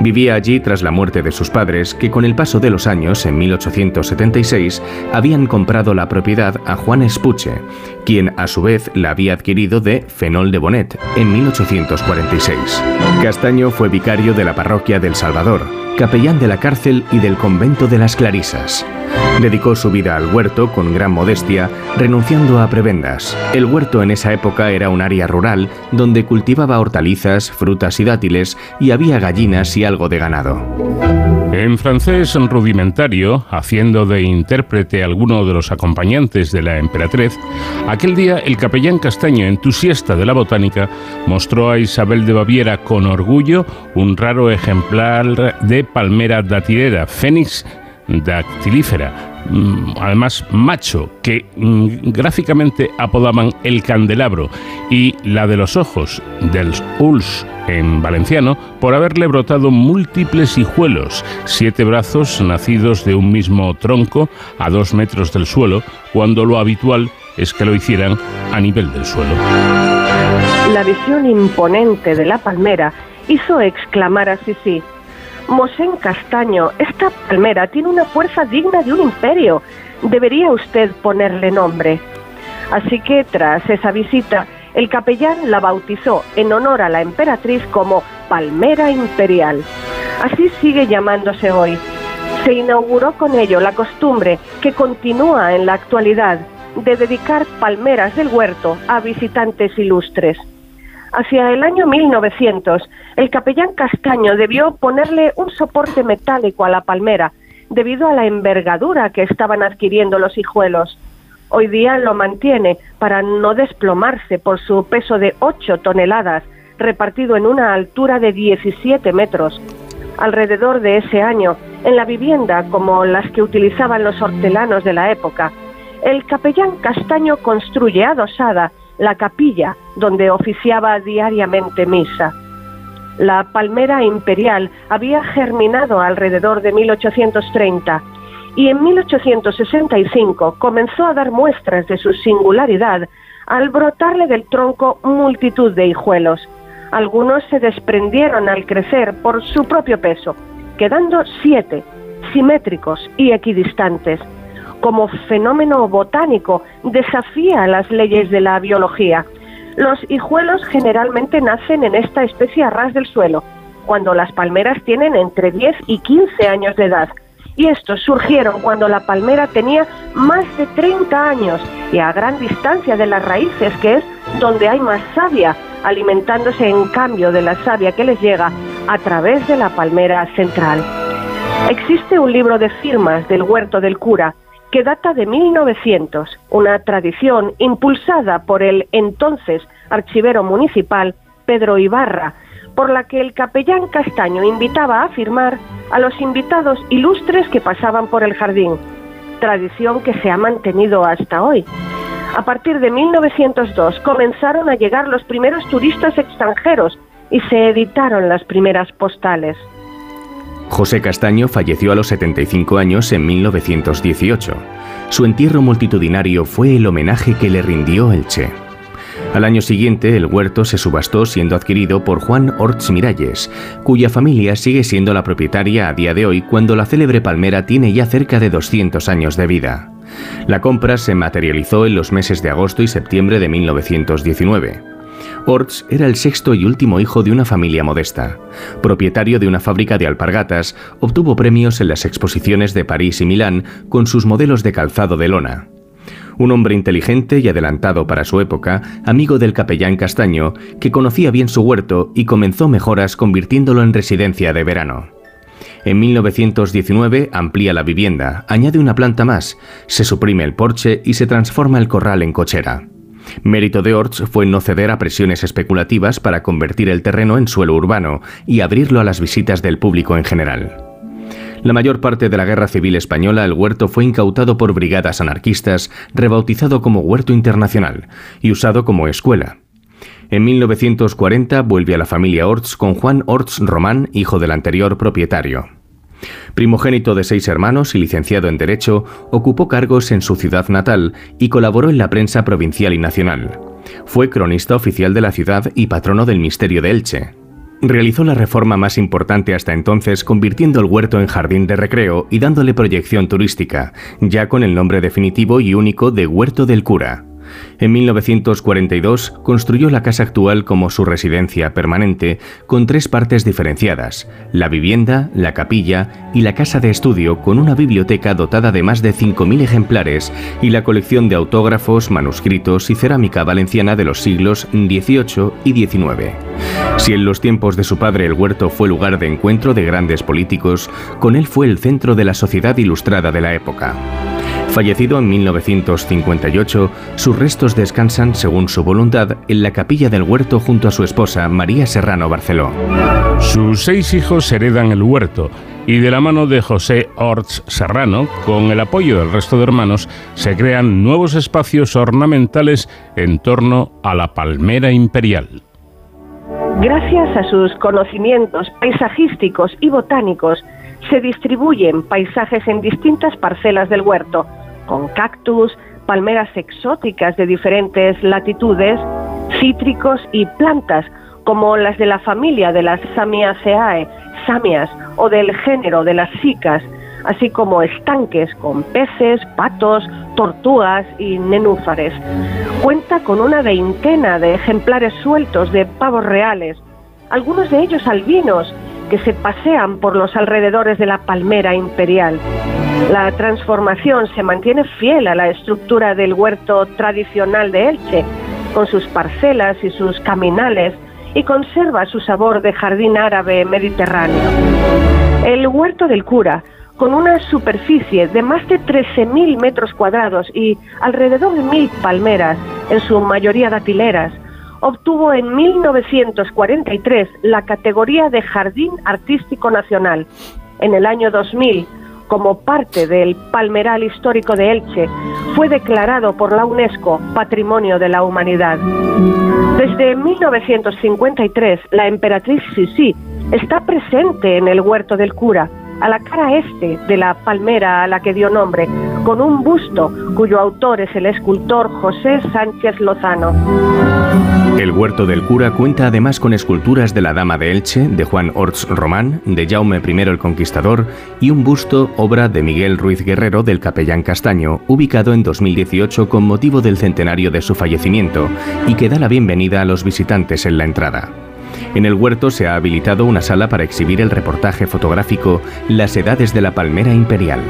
Vivía allí tras la muerte de sus padres, que con el paso de los años, en 1876, habían comprado la propiedad a Juan Espuche, quien a su vez la había adquirido de Fenol de Bonet en 1846. Castaño fue vicario de la parroquia del Salvador, capellán de la cárcel y del convento de las Clarisas. Dedicó su vida al huerto con gran modestia, renunciando a prebendas. El huerto en esa época era un área rural donde cultivaba hortalizas, frutas y dátiles y había gallinas y algo de ganado. En francés rudimentario, haciendo de intérprete alguno de los acompañantes de la emperatriz, aquel día el capellán castaño, entusiasta de la botánica, mostró a Isabel de Baviera con orgullo un raro ejemplar de palmera datilera, Fénix dactilífera, además macho, que mm, gráficamente apodaban el candelabro, y la de los ojos, del Uls en valenciano, por haberle brotado múltiples hijuelos, siete brazos nacidos de un mismo tronco a dos metros del suelo, cuando lo habitual es que lo hicieran a nivel del suelo. La visión imponente de la palmera hizo exclamar a Sisi, Mosén Castaño, esta palmera tiene una fuerza digna de un imperio. Debería usted ponerle nombre. Así que tras esa visita, el capellán la bautizó en honor a la emperatriz como Palmera Imperial. Así sigue llamándose hoy. Se inauguró con ello la costumbre que continúa en la actualidad de dedicar palmeras del huerto a visitantes ilustres. Hacia el año 1900, el capellán Castaño debió ponerle un soporte metálico a la palmera debido a la envergadura que estaban adquiriendo los hijuelos. Hoy día lo mantiene para no desplomarse por su peso de 8 toneladas, repartido en una altura de 17 metros. Alrededor de ese año, en la vivienda como las que utilizaban los hortelanos de la época, el capellán Castaño construye adosada la capilla donde oficiaba diariamente misa. La palmera imperial había germinado alrededor de 1830 y en 1865 comenzó a dar muestras de su singularidad al brotarle del tronco multitud de hijuelos. Algunos se desprendieron al crecer por su propio peso quedando siete, simétricos y equidistantes. Como fenómeno botánico, desafía las leyes de la biología. Los hijuelos generalmente nacen en esta especie a ras del suelo, cuando las palmeras tienen entre 10 y 15 años de edad y estos surgieron cuando la palmera tenía más de 30 años y a gran distancia de las raíces, que es donde hay más savia, alimentándose en cambio de la savia que les llega a través de la palmera central. Existe un libro de firmas del huerto del cura que data de 1900, una tradición impulsada por el entonces archivero municipal Pedro Ibarra, por la que el capellán Castaño invitaba a firmar a los invitados ilustres que pasaban por el jardín, tradición que se ha mantenido hasta hoy. A partir de 1902 comenzaron a llegar los primeros turistas extranjeros y se editaron las primeras postales. José Castaño falleció a los 75 años en 1918. Su entierro multitudinario fue el homenaje que le rindió el Che. Al año siguiente, el huerto se subastó siendo adquirido por Juan Orts Miralles, cuya familia sigue siendo la propietaria a día de hoy cuando la célebre palmera tiene ya cerca de 200 años de vida. La compra se materializó en los meses de agosto y septiembre de 1919. Orts era el sexto y último hijo de una familia modesta. Propietario de una fábrica de alpargatas, obtuvo premios en las exposiciones de París y Milán con sus modelos de calzado de lona un hombre inteligente y adelantado para su época, amigo del capellán Castaño, que conocía bien su huerto y comenzó mejoras convirtiéndolo en residencia de verano. En 1919 amplía la vivienda, añade una planta más, se suprime el porche y se transforma el corral en cochera. Mérito de Orts fue no ceder a presiones especulativas para convertir el terreno en suelo urbano y abrirlo a las visitas del público en general. La mayor parte de la Guerra Civil Española, el huerto fue incautado por brigadas anarquistas, rebautizado como Huerto Internacional y usado como escuela. En 1940 vuelve a la familia Orts con Juan Orts Román, hijo del anterior propietario. Primogénito de seis hermanos y licenciado en Derecho, ocupó cargos en su ciudad natal y colaboró en la prensa provincial y nacional. Fue cronista oficial de la ciudad y patrono del misterio de Elche. Realizó la reforma más importante hasta entonces, convirtiendo el huerto en jardín de recreo y dándole proyección turística, ya con el nombre definitivo y único de Huerto del Cura. En 1942 construyó la casa actual como su residencia permanente, con tres partes diferenciadas, la vivienda, la capilla y la casa de estudio, con una biblioteca dotada de más de 5.000 ejemplares y la colección de autógrafos, manuscritos y cerámica valenciana de los siglos XVIII y XIX. Si en los tiempos de su padre el huerto fue lugar de encuentro de grandes políticos, con él fue el centro de la sociedad ilustrada de la época. Fallecido en 1958, sus restos descansan, según su voluntad, en la capilla del huerto junto a su esposa, María Serrano Barceló. Sus seis hijos heredan el huerto y de la mano de José Orts Serrano, con el apoyo del resto de hermanos, se crean nuevos espacios ornamentales en torno a la palmera imperial. Gracias a sus conocimientos paisajísticos y botánicos, se distribuyen paisajes en distintas parcelas del huerto, con cactus, palmeras exóticas de diferentes latitudes, cítricos y plantas como las de la familia de las Samiaceae, samias, o del género de las cicas, así como estanques con peces, patos, tortugas y nenúfares. Cuenta con una veintena de ejemplares sueltos de pavos reales, algunos de ellos albinos, que se pasean por los alrededores de la palmera imperial. La transformación se mantiene fiel a la estructura del huerto tradicional de Elche, con sus parcelas y sus caminales, y conserva su sabor de jardín árabe mediterráneo. El huerto del cura, con una superficie de más de 13.000 metros cuadrados y alrededor de mil palmeras, en su mayoría datileras, obtuvo en 1943 la categoría de Jardín Artístico Nacional. En el año 2000, como parte del Palmeral Histórico de Elche, fue declarado por la UNESCO Patrimonio de la Humanidad. Desde 1953, la emperatriz Sisi está presente en el huerto del cura, a la cara este de la palmera a la que dio nombre, con un busto cuyo autor es el escultor José Sánchez Lozano. El huerto del cura cuenta además con esculturas de la Dama de Elche, de Juan Orts Román, de Jaume I el Conquistador y un busto, obra de Miguel Ruiz Guerrero del Capellán Castaño, ubicado en 2018 con motivo del centenario de su fallecimiento y que da la bienvenida a los visitantes en la entrada. En el huerto se ha habilitado una sala para exhibir el reportaje fotográfico Las Edades de la Palmera Imperial.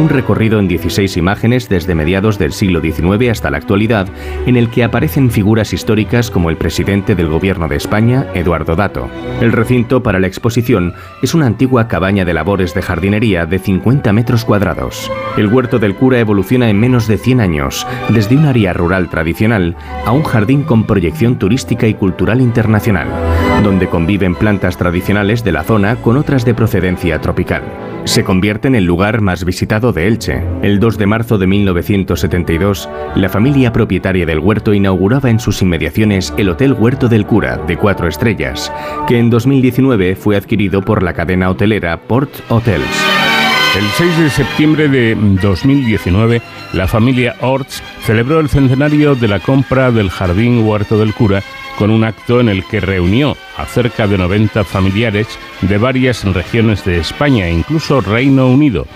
Un recorrido en 16 imágenes desde mediados del siglo XIX hasta la actualidad, en el que aparecen figuras históricas como el presidente del Gobierno de España, Eduardo Dato. El recinto para la exposición es una antigua cabaña de labores de jardinería de 50 metros cuadrados. El huerto del cura evoluciona en menos de 100 años, desde un área rural tradicional a un jardín con proyección turística y cultural internacional donde conviven plantas tradicionales de la zona con otras de procedencia tropical. Se convierte en el lugar más visitado de Elche. El 2 de marzo de 1972, la familia propietaria del huerto inauguraba en sus inmediaciones el Hotel Huerto del Cura, de cuatro estrellas, que en 2019 fue adquirido por la cadena hotelera Port Hotels. El 6 de septiembre de 2019, la familia Orts celebró el centenario de la compra del Jardín Huerto del Cura con un acto en el que reunió a cerca de 90 familiares de varias regiones de España e incluso Reino Unido.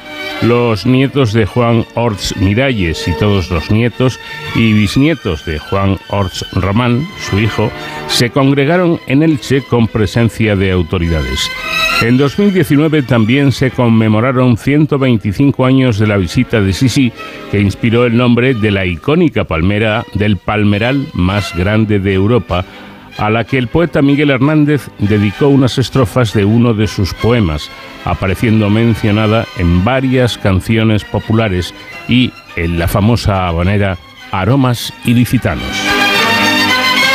Los nietos de Juan Orts Miralles y todos los nietos y bisnietos de Juan Orts Román, su hijo, se congregaron en Elche con presencia de autoridades. En 2019 también se conmemoraron 125 años de la visita de Sisi, que inspiró el nombre de la icónica palmera del palmeral más grande de Europa, a la que el poeta Miguel Hernández dedicó unas estrofas de uno de sus poemas, apareciendo mencionada en varias canciones populares y en la famosa habanera Aromas Ilicitanos.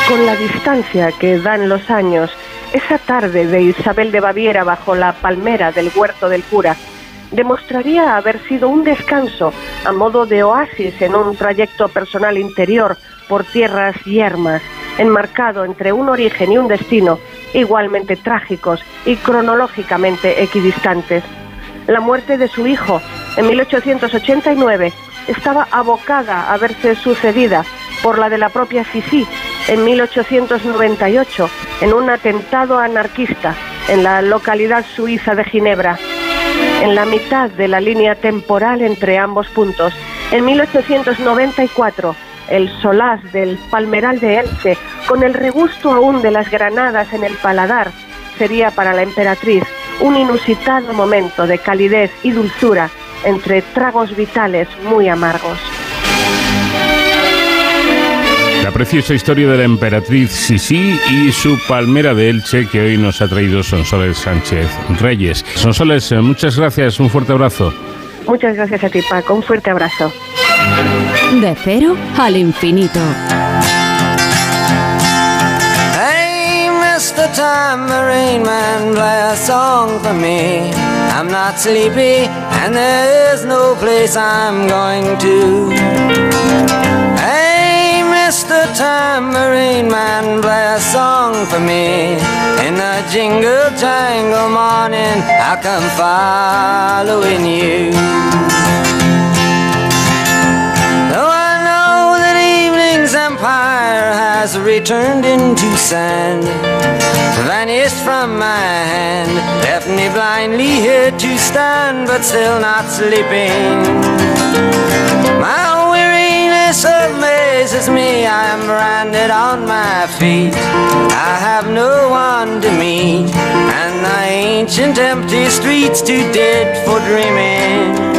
Con la distancia que dan los años, esa tarde de Isabel de Baviera bajo la palmera del huerto del cura demostraría haber sido un descanso a modo de oasis en un trayecto personal interior por tierras yermas, enmarcado entre un origen y un destino igualmente trágicos y cronológicamente equidistantes. La muerte de su hijo en 1889 estaba abocada a verse sucedida por la de la propia Sisi en 1898 en un atentado anarquista en la localidad suiza de Ginebra. En la mitad de la línea temporal entre ambos puntos, en 1894, el solaz del palmeral de Elche, con el regusto aún de las granadas en el paladar, sería para la emperatriz un inusitado momento de calidez y dulzura entre tragos vitales muy amargos. La preciosa historia de la emperatriz Sisi y su palmera de Elche que hoy nos ha traído Sonsoles Sánchez Reyes. Sonsoles, muchas gracias, un fuerte abrazo. Muchas gracias a ti, Paco, un fuerte abrazo. De cero al infinito. Hey, Mr. Tambourine Man, play a song for me. I'm not sleepy, and there is no place I'm going to. Hey, Mr. Tambourine Man, play a song for me. In the jingle jangle morning, I come following you. Empire has returned into sand, vanished from my hand, left me blindly here to stand, but still not sleeping. My this amazes me. I am branded on my feet. I have no one to meet, and the ancient empty streets too dead for dreaming.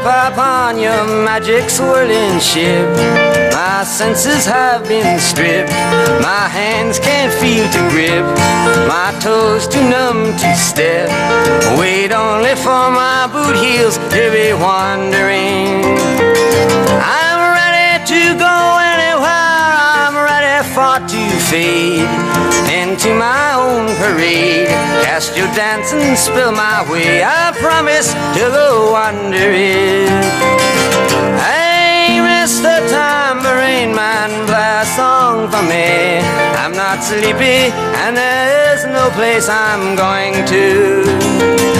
A trip upon your magic swirling ship. My senses have been stripped, my hands can't feel to grip, my toes too numb to step. Wait only for my boot heels to be wandering. I fade into my own parade. Cast your dance and spill my way. I promise to go under it. Hey, Mr. Tambourine Man, play a song for me. I'm not sleepy, and there's no place I'm going to.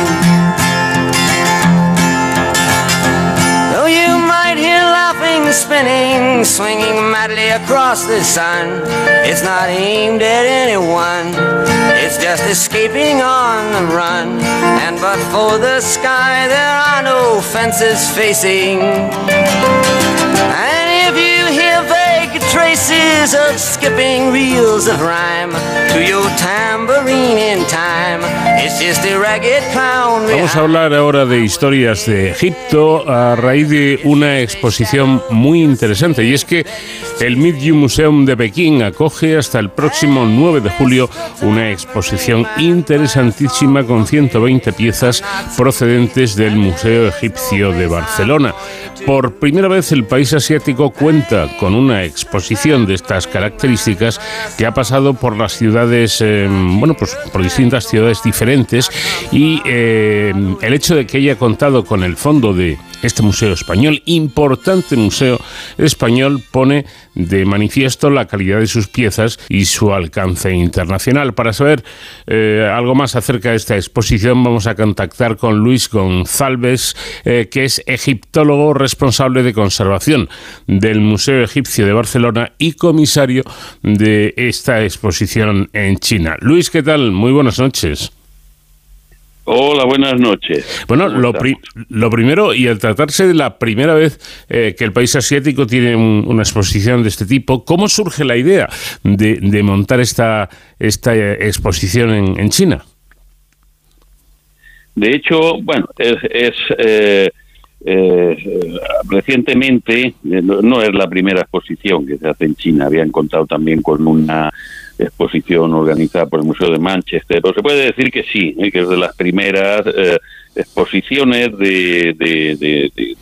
Laughing, spinning, swinging madly across the sun, it's not aimed at anyone. It's just escaping on the run. And but for the sky, there are no fences facing. And if you hear vague traces of skipping reels of rhyme to your tambourine in time, it's just a ragged clown. Vamos a hablar ahora de historias de Egipto a raíz de una exposición muy interesante y es que el Media Museum de Pekín acoge hasta el próximo 9 de julio una exposición interesantísima con 120 piezas procedentes del Museo Egipcio de Barcelona. Por primera vez el país asiático cuenta con una exposición de estas características que ha pasado por las ciudades, eh, bueno, pues por distintas ciudades diferentes y eh, el hecho de que haya contado con el fondo de este museo español, importante museo español, pone de manifiesto la calidad de sus piezas y su alcance internacional. Para saber eh, algo más acerca de esta exposición, vamos a contactar con Luis González, eh, que es egiptólogo responsable de conservación del Museo Egipcio de Barcelona y comisario de esta exposición en China. Luis, ¿qué tal? Muy buenas noches. Hola, buenas noches. Bueno, lo, pri- lo primero, y al tratarse de la primera vez eh, que el país asiático tiene un- una exposición de este tipo, ¿cómo surge la idea de, de montar esta, esta eh, exposición en, en China? De hecho, bueno, es, es, eh, eh, recientemente, eh, no, no es la primera exposición que se hace en China, habían contado también con una exposición organizada por el Museo de Manchester, pero se puede decir que sí, eh, que es de las primeras eh, exposiciones de, de, de- de-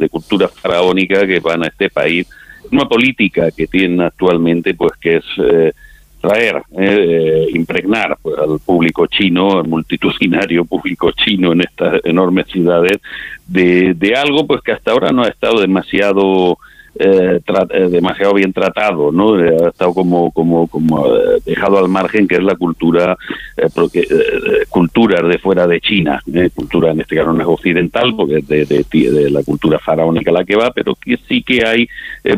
de cultura faraónica que van a este país. Una política que tienen actualmente, pues que es eh, traer, eh, impregnar pues, al público chino, al multitudinario público chino en estas enormes ciudades, de, de algo pues que hasta ahora no ha estado demasiado eh, eh, demasiado bien tratado, ¿no? Eh, ha estado como como como eh, dejado al margen que es la cultura eh, porque, eh, culturas de fuera de China, cultura en este caso no es occidental porque es de, de, de la cultura faraónica la que va, pero que sí que hay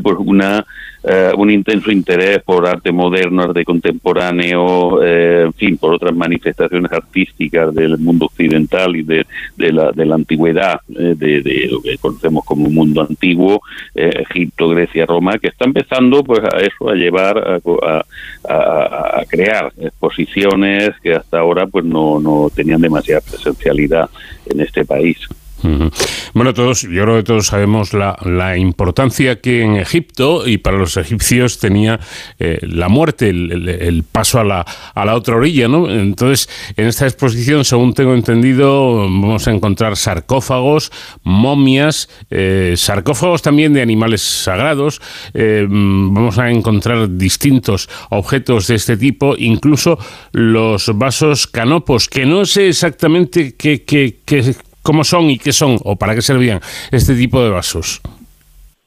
pues una eh, un intenso interés por arte moderno, arte contemporáneo, eh, en fin, por otras manifestaciones artísticas del mundo occidental y de, de, la, de la antigüedad, eh, de, de lo que conocemos como mundo antiguo, eh, Egipto, Grecia, Roma, que está empezando pues a eso, a llevar, a, a- a- crear exposiciones que hasta ahora pues no, no tenían demasiada presencialidad en este país. Bueno, todos, yo creo que todos sabemos la, importancia que en Egipto y para los egipcios tenía eh, la muerte, el, paso a la, a la otra orilla, ¿no? Entonces, en esta exposición, según tengo entendido, vamos a encontrar sarcófagos, momias, eh, sarcófagos también de animales sagrados, eh, vamos a encontrar distintos objetos de este tipo, incluso los vasos canopos, que no sé exactamente qué, qué- qué- cómo son y qué son o para qué servían este tipo de vasos.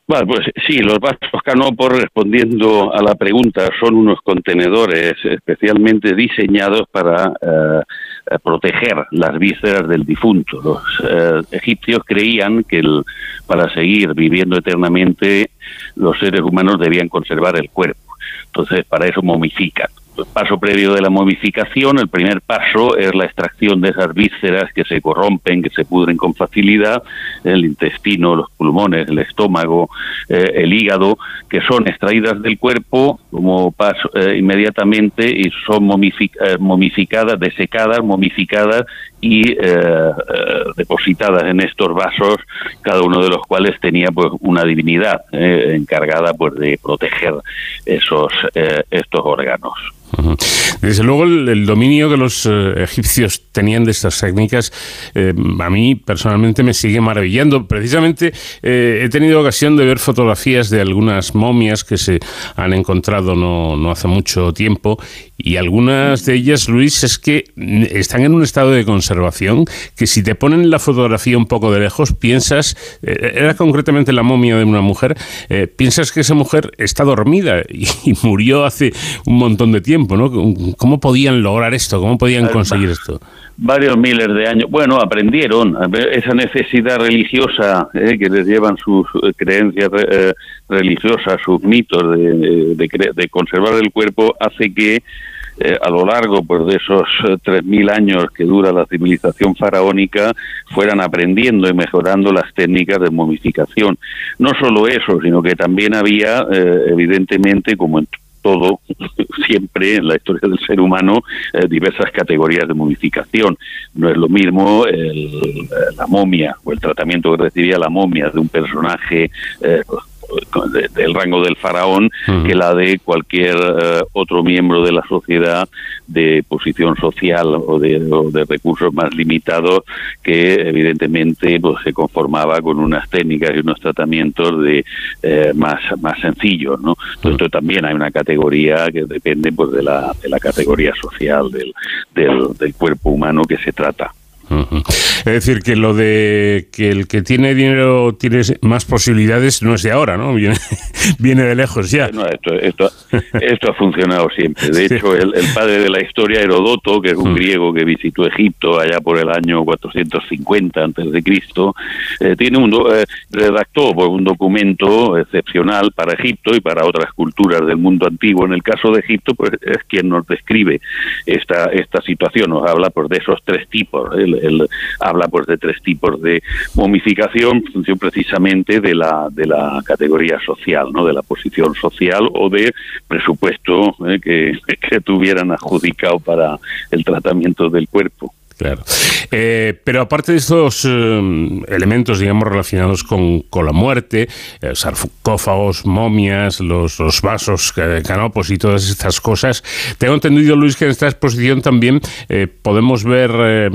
Bueno, pues sí, los vasos canopos, respondiendo a la pregunta, son unos contenedores especialmente diseñados para eh, proteger las vísceras del difunto. Los eh, egipcios creían que el- para seguir viviendo eternamente los seres humanos debían conservar el cuerpo. Entonces, para eso momifican. Paso previo de la momificación, el primer paso es la extracción de esas vísceras que se corrompen, que se pudren con facilidad, el intestino, los pulmones, el estómago, eh, el hígado, que son extraídas del cuerpo como paso eh, inmediatamente y son momific- eh, momificadas, desecadas, momificadas y depositadas en estos vasos, cada uno de los cuales tenía pues una divinidad encargada pues de proteger esos estos órganos. Desde luego el, dominio que los eh, egipcios tenían de estas técnicas eh, a mí personalmente me sigue maravillando. Precisamente eh, he tenido ocasión de ver fotografías de algunas momias que se han encontrado no, no hace mucho tiempo y algunas de ellas, Luis, es que están en un estado de conservación que si te ponen la fotografía un poco de lejos, piensas, era concretamente la momia de una mujer, piensas que esa mujer está dormida y murió hace un montón de tiempo. ¿Cómo podían lograr esto? ¿Cómo podían conseguir esto? Varios miles de años. Bueno, aprendieron esa necesidad religiosa eh, que les llevan sus eh, creencias eh, religiosas, sus mitos de, conservar el cuerpo, hace que a lo largo pues, de esos 3.000 años que dura la civilización faraónica, fueran aprendiendo y mejorando las técnicas de momificación. No solo eso, sino que también había, evidentemente, como en todo, siempre en la historia del ser humano, eh, diversas categorías de momificación. No es lo mismo la momia o el tratamiento que recibía la momia de un personaje eh, del rango del faraón que la de cualquier eh, otro miembro de la sociedad de posición social o de, recursos más limitados que evidentemente pues, se conformaba con unas técnicas y unos tratamientos de eh, más más sencillos no entonces también hay una categoría que depende pues de la, de la categoría social del, del cuerpo humano que se trata es decir, que lo de que el que tiene dinero tiene más posibilidades no es de ahora, ¿no? Viene, viene de lejos ya. esto, esto, ha funcionado siempre. De hecho, el, padre de la historia, Herodoto, que es un mm. griego que visitó Egipto allá por el año 450 antes de Cristo, eh, tiene un eh, redactó pues, un documento excepcional para Egipto y para otras culturas del mundo antiguo. En el caso de Egipto, pues es quien nos describe esta esta situación, nos habla pues de esos tres tipos. El, él habla pues de tres tipos de momificación, función precisamente de la de la categoría social, no, de la posición social o de presupuesto eh, que, que tuvieran adjudicado para el tratamiento del cuerpo. Claro. Eh, pero aparte de estos eh, elementos, digamos, relacionados con, con la muerte, eh, sarcófagos, momias, los, los vasos, canopos y todas estas cosas, tengo entendido, Luis, que en esta exposición también podemos ver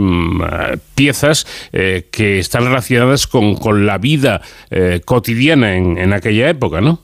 piezas que están relacionadas con, con la vida cotidiana en, en aquella época, ¿no?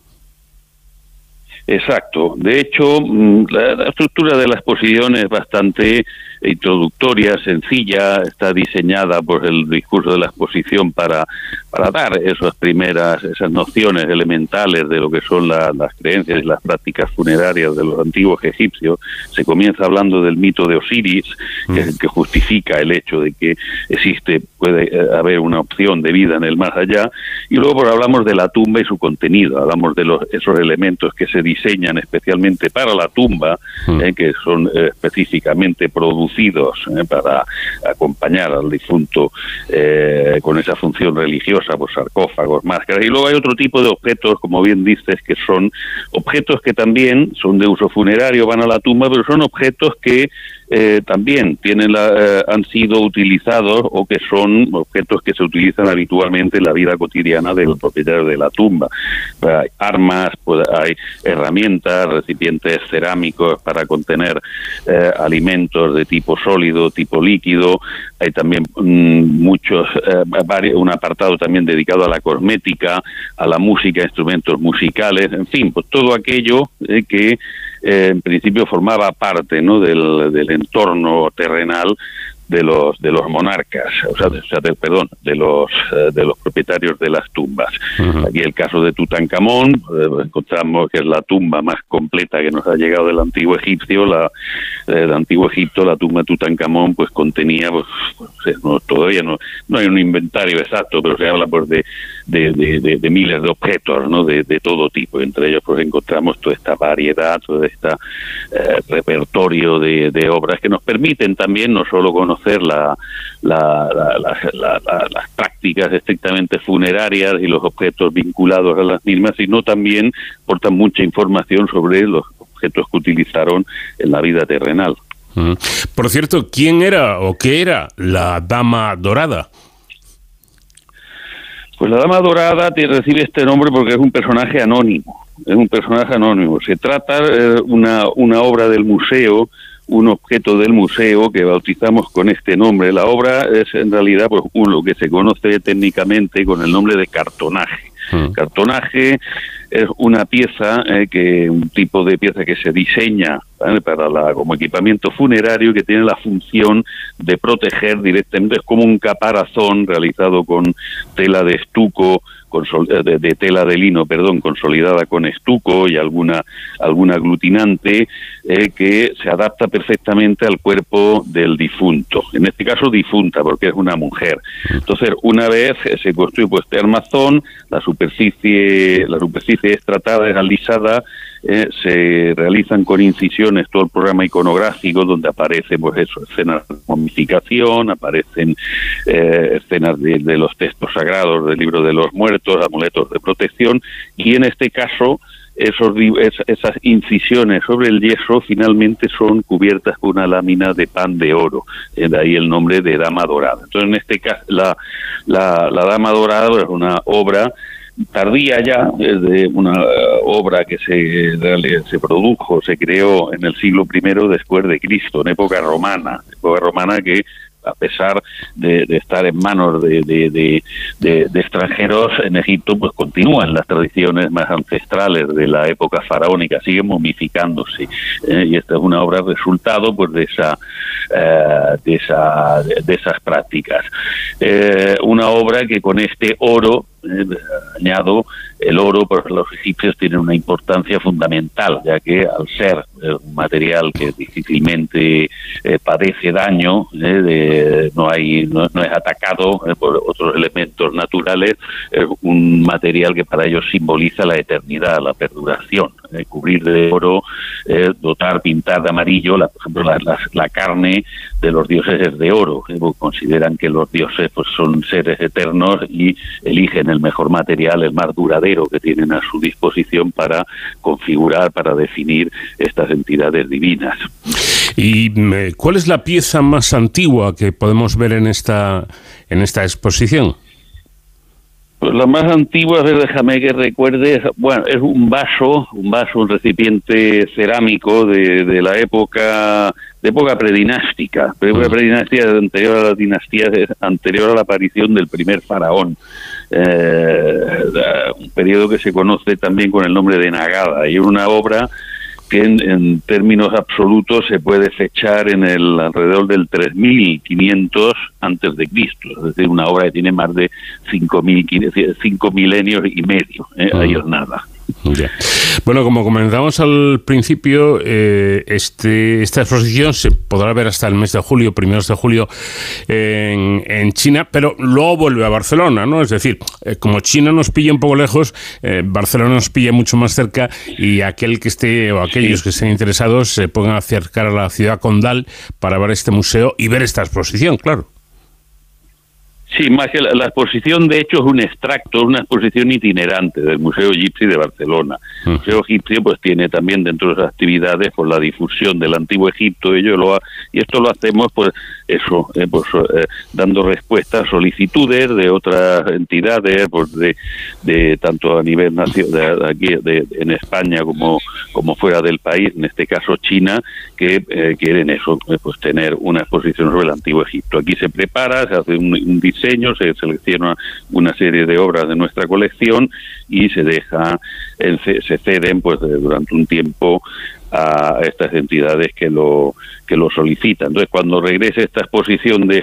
Exacto. De hecho, mm, la, estructura de la exposición es bastante introductoria, sencilla, está diseñada por el discurso de la exposición para, para dar esas primeras, esas nociones elementales de lo que son las creencias y las prácticas funerarias de los antiguos egipcios. Se comienza hablando del mito de Osiris, que es el que justifica el hecho de que existe, puede eh, haber una opción de vida en el más allá, y luego pues, hablamos de la tumba y su contenido, hablamos de los, esos elementos que se diseñan especialmente para la tumba, mm. eh, que son eh, específicamente producidos eh, para acompañar al difunto con esa función religiosa, pues sarcófagos, máscaras. Y luego hay otro tipo de objetos, como bien dices, que son objetos que también son de uso funerario, van a la tumba, pero son objetos que eh, también tienen la, eh, han sido utilizados o que son objetos que se utilizan habitualmente en la vida cotidiana del propietario de la tumba. Hay armas, pues hay herramientas, recipientes cerámicos para contener eh, alimentos de tipo sólido, tipo líquido. Hay también mm, muchos, un apartado también dedicado a la cosmética, a la música, instrumentos musicales, en fin, pues todo aquello que eh, en principio formaba parte ¿no? del, del entorno terrenal de los de los monarcas, o sea, de, perdón, de los eh, de los propietarios de las tumbas. Aquí el caso de Tutankamón, eh, encontramos que es la tumba más completa que nos ha llegado del antiguo egipcio, la del antiguo Egipto, la tumba de Tutankamón, pues contenía, pues, todavía no, no hay un inventario exacto, pero se habla pues de, de, de, miles de objetos, ¿no? De, todo tipo. Entre ellos pues encontramos toda esta variedad, todo este repertorio de, obras que nos permiten también no solo conocer conocer la, las prácticas estrictamente funerarias y los objetos vinculados a las mismas, sino también portan mucha información sobre los objetos que utilizaron en la vida terrenal. Por cierto, ¿quién era o qué era la Dama Dorada? Pues la Dama Dorada te recibe este nombre porque es un personaje anónimo. Es un personaje anónimo. Se trata de eh, una, una obra del museo, un objeto del museo que bautizamos con este nombre. La obra es en realidad pues, lo que se conoce técnicamente con el nombre de cartonaje. Hmm. Cartonaje es una pieza, eh, que un tipo de pieza que se diseña para la, como equipamiento funerario que tiene la función de proteger directamente, es como un caparazón realizado con tela de estuco de, de, tela de lino, perdón, consolidada con estuco y alguna alguna aglutinante eh, que se adapta perfectamente al cuerpo del difunto. En este caso difunta, porque es una mujer. Entonces, una vez se construye pues este armazón, la superficie la superficie es tratada, es alisada eh, se realizan con incisiones todo el programa iconográfico donde aparecen pues eso, escenas de momificación, aparecen eh, escenas de, los textos sagrados del libro de los muertos, amuletos de protección y en este caso esos, esas incisiones sobre el yeso finalmente son cubiertas con una lámina de pan de oro, eh, de ahí el nombre de Dama Dorada. Entonces, en este caso, la, la Dama Dorada es una obra tardía ya, desde una eh, obra que se, se produjo, se creó en el siglo I después de Cristo, en época romana, época romana que a pesar de, estar en manos de, de, extranjeros en Egipto, pues continúan las tradiciones más ancestrales de la época faraónica, siguen momificándose. ¿eh? y esta es una obra resultado pues de esa, eh, de, esa de, esas prácticas. una obra que con este oro eh, añado, el oro para los egipcios tiene una importancia fundamental, ya que al ser eh, un material que difícilmente eh, padece daño, no, hay, no, es atacado por otros elementos naturales, es un material que para ellos simboliza la eternidad, la perduración. cubrir de oro, dotar, pintar de amarillo, la, por ejemplo, la, la, carne de los dioses es de oro. consideran que los dioses pues, son seres eternos y eligen el mejor material, el más duradero que tienen a su disposición para configurar, para definir estas entidades divinas. ¿Y mm, cuál es la pieza más antigua que podemos ver en esta, en esta exposición? Pues la más antigua, déjame que recuerde, bueno, es un vaso, un vaso, un recipiente cerámico de, de la época de época predinástica, época predinástica anterior a la dinastía, anterior a la aparición del primer faraón, eh, un periodo que se conoce también con el nombre de Nagada, y una obra que en, términos absolutos se puede fechar en el alrededor del 3500 antes de Cristo, es decir, una obra que tiene más de 5 milenios y medio, ¿eh? ahí es nada. Bueno, como comentamos al principio, eh, este, esta exposición se podrá ver hasta el mes de julio, primeros de julio, en, China, pero luego vuelve a Barcelona, ¿no? Es decir, eh, como China nos pilla un poco lejos, eh, Barcelona nos pilla mucho más cerca y aquel que esté o aquellos que estén interesados se puedan acercar a la ciudad condal para ver este museo y ver esta exposición, claro. Sí, más que la, exposición de hecho es un extracto, una exposición itinerante del Museo Egipcio de Barcelona. El Museo Egipcio pues tiene también dentro de sus actividades por la difusión del antiguo Egipto, ello lo y esto lo hacemos pues eso, eh, pues eh, dando respuesta a solicitudes de otras entidades, pues de, de tanto a nivel nacional de, aquí de, en España como como fuera del país, en este caso China, que eh, quieren eso, pues tener una exposición sobre el antiguo Egipto. Aquí se prepara, se hace un diseño se selecciona una serie de obras de nuestra colección y se deja, se ceden pues durante un tiempo a estas entidades que lo que lo solicitan. Entonces, cuando regrese esta exposición de,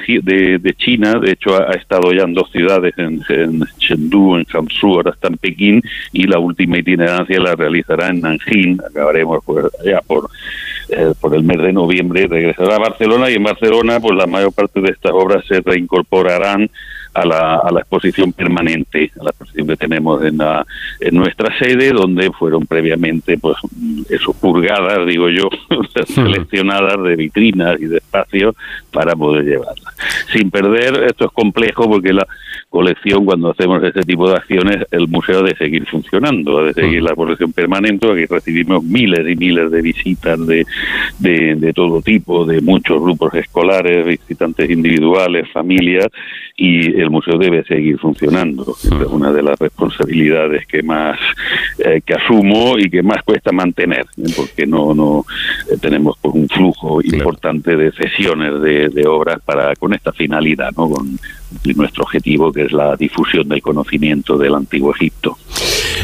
de, China, de hecho ha, estado ya en dos ciudades, en, en Chengdu, en Hangzhou, ahora está en Pekín, y la última itinerancia la realizará en Nanjing, acabaremos pues, ya por, eh, por el mes de noviembre, regresará a Barcelona, y en Barcelona, pues la mayor parte de estas obras se reincorporarán a la, a la exposición permanente, a la exposición que tenemos en, la, en nuestra sede, donde fueron previamente, pues, eso, purgadas, digo yo, seleccionadas de vitrinas y de espacios para poder llevarlas. Sin perder, esto es complejo porque la colección, cuando hacemos este tipo de acciones, el museo debe seguir funcionando, de seguir la colección permanente, aquí recibimos miles y miles de visitas de, de, de todo tipo, de muchos grupos escolares, visitantes individuales, familias, y el museo debe seguir funcionando. Es una de las responsabilidades que más eh, que asumo y que más cuesta mantener, ¿eh? porque no no eh, tenemos pues, un flujo importante de sesiones de, de, obras para con esta finalidad, ¿no? Con nuestro objetivo que es la difusión del conocimiento del antiguo Egipto.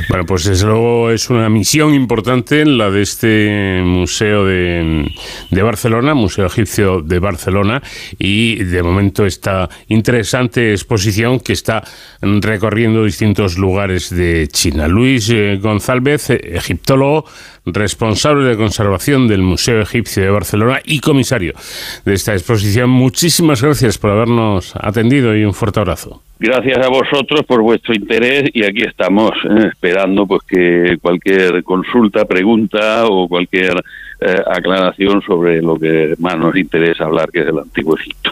Bueno, pues desde luego es una misión importante la de este Museo de, de, Barcelona, Museo Egipcio de Barcelona, y de momento esta interesante exposición que está recorriendo distintos lugares de China. Luis eh, González, egiptólogo, responsable de conservación del Museo Egipcio de Barcelona y comisario de esta exposición. Muchísimas gracias por habernos atendido y un fuerte abrazo. Gracias a vosotros por vuestro interés y aquí estamos eh, esperando pues que cualquier consulta, pregunta o cualquier eh, aclaración sobre lo que más nos interesa hablar, que es el Antiguo Egipto.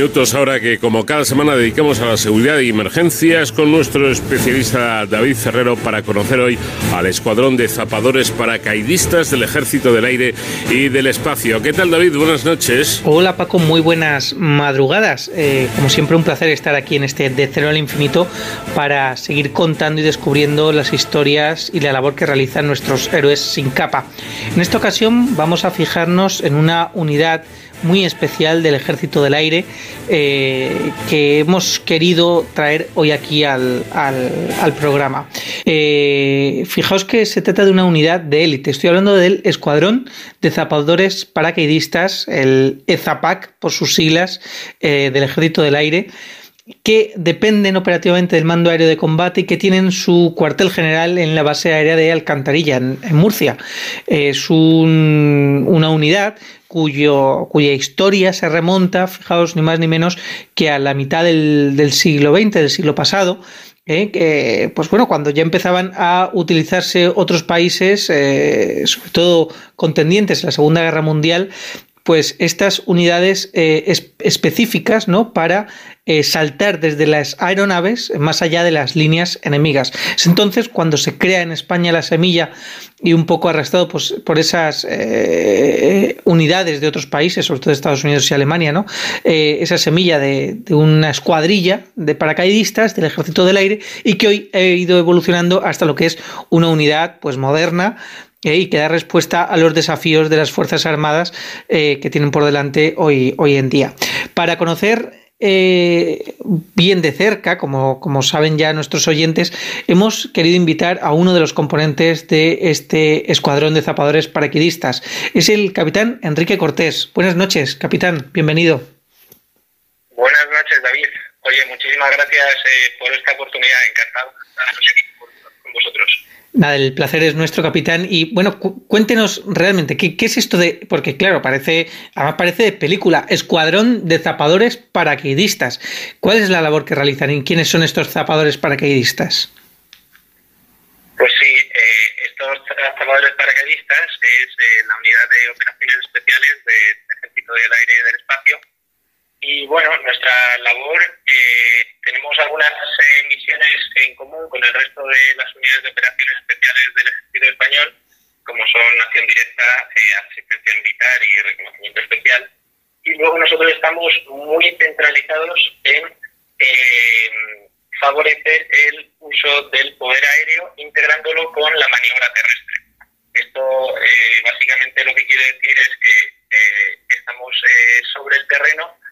Minutos ahora que como cada semana dedicamos a la seguridad y emergencias con nuestro especialista David Ferrero para conocer hoy al escuadrón de zapadores paracaidistas del Ejército del Aire y del Espacio. ¿Qué tal David? Buenas noches. Hola Paco, muy buenas madrugadas. Eh, como siempre un placer estar aquí en este De Cero al Infinito para seguir contando y descubriendo las historias y la labor que realizan nuestros héroes sin capa. En esta ocasión vamos a fijarnos en una unidad muy especial del Ejército del Aire eh, que hemos querido traer hoy aquí al, al, programa. Eh, fijaos que se trata de una unidad de élite. Estoy hablando del Escuadrón de Zapadores Paracaidistas, el EZAPAC por sus siglas, eh, del Ejército del Aire que dependen operativamente del mando aéreo de combate y que tienen su cuartel general en la base aérea de Alcantarilla, en, Murcia. Es un, una unidad cuyo, cuya historia se remonta, fijaos, ni más ni menos que a la mitad del, del siglo XX, del siglo pasado, ¿eh? que, pues bueno, cuando ya empezaban a utilizarse otros países, eh, sobre todo contendientes en la Segunda Guerra Mundial, pues estas unidades eh, es, específicas ¿no? para eh, saltar desde las aeronaves más allá de las líneas enemigas. Es entonces cuando se crea en España la semilla y un poco arrastrado pues, por esas eh, unidades de otros países, sobre todo Estados Unidos y Alemania, ¿no? esa semilla de, de, una escuadrilla de paracaidistas del Ejército del Aire y que hoy ha ido evolucionando hasta lo que es una unidad pues, moderna eh, y que da respuesta a los desafíos de las Fuerzas Armadas eh, que tienen por delante hoy, hoy en día. Para conocer eh, bien de cerca, como, como, saben ya nuestros oyentes, hemos querido invitar a uno de los componentes de este escuadrón de zapadores paraquidistas. Es el capitán Enrique Cortés. Buenas noches, capitán, bienvenido. Buenas noches, David. Oye, muchísimas gracias eh, por esta oportunidad. Encantado de estar con vosotros. Nada, el placer es nuestro, capitán. Y bueno, cu cuéntenos realmente, ¿qué, ¿qué, es esto de.? Porque, claro, parece. Además, parece de película. Escuadrón de zapadores paracaidistas. ¿Cuál es la labor que realizan y quiénes son estos zapadores paracaidistas? Pues sí, eh, estos zapadores paracaidistas es eh, la unidad de operaciones especiales del Ejército del Aire y del Espacio y bueno, nuestra labor, eh, tenemos algunas eh, misiones en común con el resto de las unidades de operaciones especiales del Ejército Español, como son acción directa, eh, asistencia militar y reconocimiento especial. Y luego nosotros estamos muy centralizados en favorecer el uso del poder aéreo integrándolo con la maniobra terrestre. Esto básicamente lo que quiere decir es que estamos sobre el terreno eh,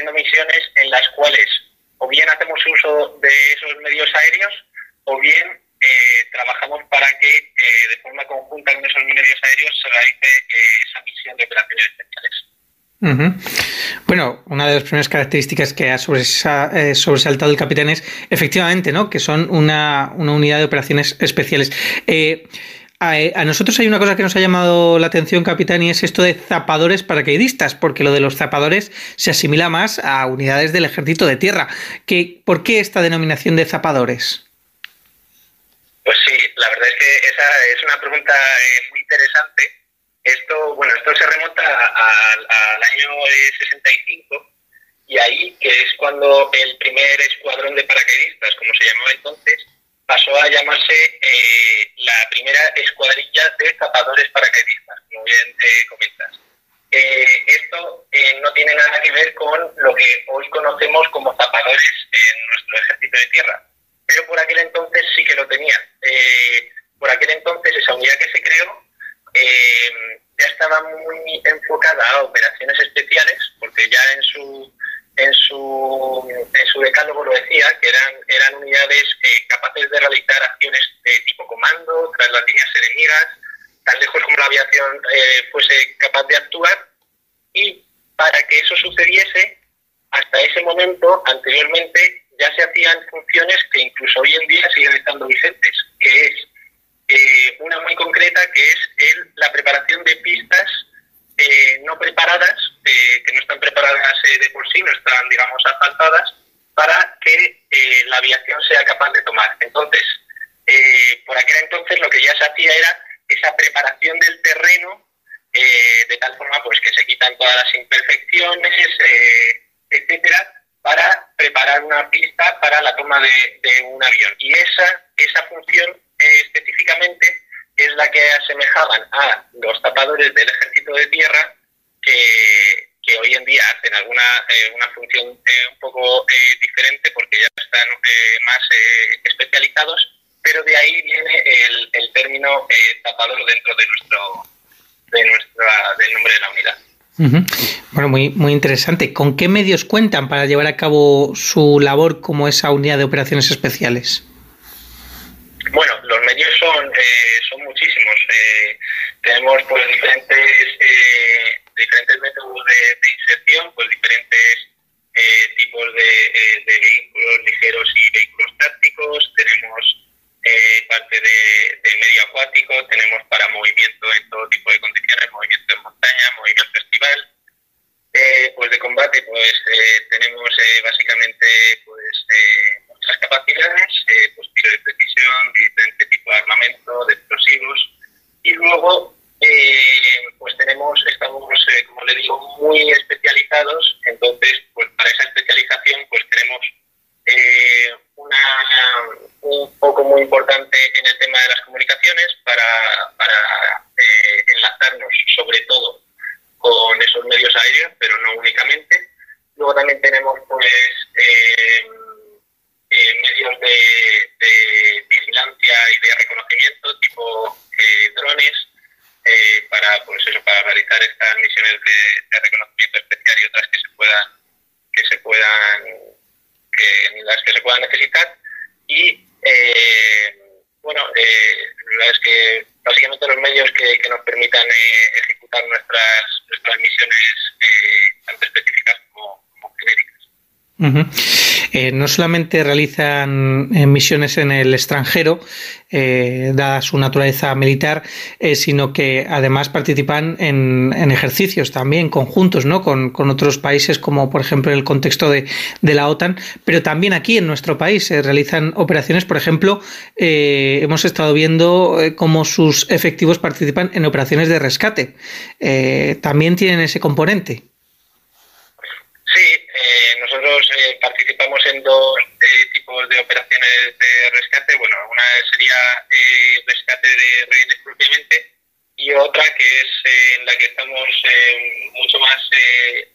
haciendo misiones en las cuales o bien hacemos uso de esos medios aéreos o bien eh, trabajamos para que eh, de forma conjunta con esos medios aéreos se realice eh, esa misión de operaciones especiales. Bueno, una de las primeras características que ha sobresa, sobresaltado el capitán es efectivamente, ¿no? Que son una, unidad de operaciones especiales. A, nosotros hay una cosa que nos ha llamado la atención, capitán, y es esto de zapadores paracaidistas, porque lo de los zapadores se asimila más a unidades del ejército de tierra. ¿Qué, ¿Por qué esta denominación de zapadores? Pues sí, la verdad es que esa es una pregunta eh, muy interesante. Esto, bueno, esto se remonta al año 65 y ahí, que es cuando el primer escuadrón de paracaidistas, como se llamaba entonces, pasó a llamarse eh, la primera escuadrilla de zapadores paracaidistas, como bien eh, comentas. Eh, esto no tiene nada que ver con lo que hoy conocemos como zapadores en nuestro ejército de tierra, pero por aquel entonces sí que lo tenía. por aquel entonces esa unidad que se creó ya estaba muy enfocada a operaciones especiales, porque ya en su en su, en su decálogo lo decía, que eran, eran unidades eh, capaces de realizar acciones de tipo comando tras las líneas enemigas, tan lejos como la aviación eh, fuese capaz de actuar. Y para que eso sucediese, hasta ese momento, anteriormente, ya se hacían funciones que incluso hoy en día siguen estando vigentes, que es eh, una muy concreta, que es el, la preparación de pistas no preparadas, que no están preparadas de por sí, no están, digamos, asfaltadas, para que eh, la aviación sea capaz de tomar. Entonces, eh, por aquel entonces lo que ya se hacía era esa preparación del terreno, eh, de tal forma pues que se quitan todas las imperfecciones, etcétera, para preparar una pista para la toma de, de un avión. Y esa, esa función específicamente es la que asemejaban a los tapadores del ejército de tierra que, hoy en día hacen alguna eh, una función eh, un poco eh, diferente porque ya están más especializados, pero de ahí viene el, el término tapador dentro de nuestro de nuestra del nombre de la unidad. Bueno, muy, muy interesante. ¿Con qué medios cuentan para llevar a cabo su labor como esa unidad de operaciones especiales? Medios son, muchísimos. tenemos pues diferentes diferentes métodos de, inserción, pues diferentes eh, tipos eh, de, vehículos ligeros y vehículos tácticos, tenemos eh, parte de, medio acuático, tenemos para movimiento en todo tipo de condiciones, movimiento en montaña, movimiento estival. pues de combate, pues tenemos básicamente pues muchas capacidades, pues tiro de precisión, diferente tipo de armamento, de explosivos, y luego eh, pues tenemos, estamos, eh, como le digo, muy especializados, entonces, pues para esa especialización, pues tenemos eh, una, un poco muy importante en el tema de las comunicaciones para, para enlazarnos sobre todo con esos medios aéreos, pero no únicamente. Luego también tenemos pues medios de, vigilancia y de reconocimiento tipo drones eh, para pues eso para realizar estas misiones de, reconocimiento especial y otras que se puedan que se puedan las que se puedan necesitar. Y eh, bueno eh, es que básicamente los medios que, nos permitan eh, ejecutar nuestras nuestras misiones tanto específicas como, como genéricas eh, no solamente realizan eh, misiones en el extranjero, eh, dada su naturaleza militar, sino que además participan en, ejercicios también conjuntos ¿no? Con, otros países, como por ejemplo en el contexto de, la OTAN, pero también aquí en nuestro país se realizan operaciones, por ejemplo, hemos estado viendo cómo sus efectivos participan en operaciones de rescate. también tienen ese componente. Sí, nosotros participamos en dos eh, tipos de operaciones de rescate. Bueno, una sería eh, rescate de rehenes propiamente y otra que es eh, en la que estamos mucho más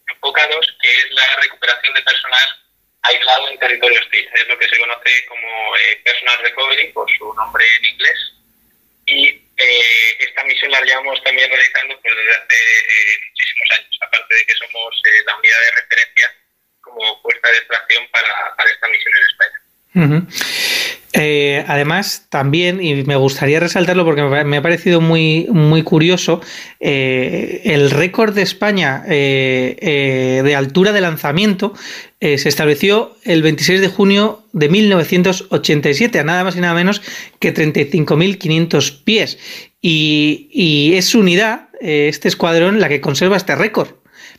enfocados, que es la recuperación de personal aislado en territorio hostil. Es lo que se conoce como personal recovery, por su nombre en inglés. Y esta misión la llevamos también realizando pues, desde hace años, aparte de que somos la unidad de referencia como puesta de extracción para, esta misión en España. Eh, además, también, y me gustaría resaltarlo porque me ha parecido muy, muy curioso, eh, el récord de España eh, de altura de lanzamiento se estableció el 26 de junio de 1987, a nada más y nada menos que 35.500 pies. Y, y es su unidad, este escuadrón, la que conserva este récord.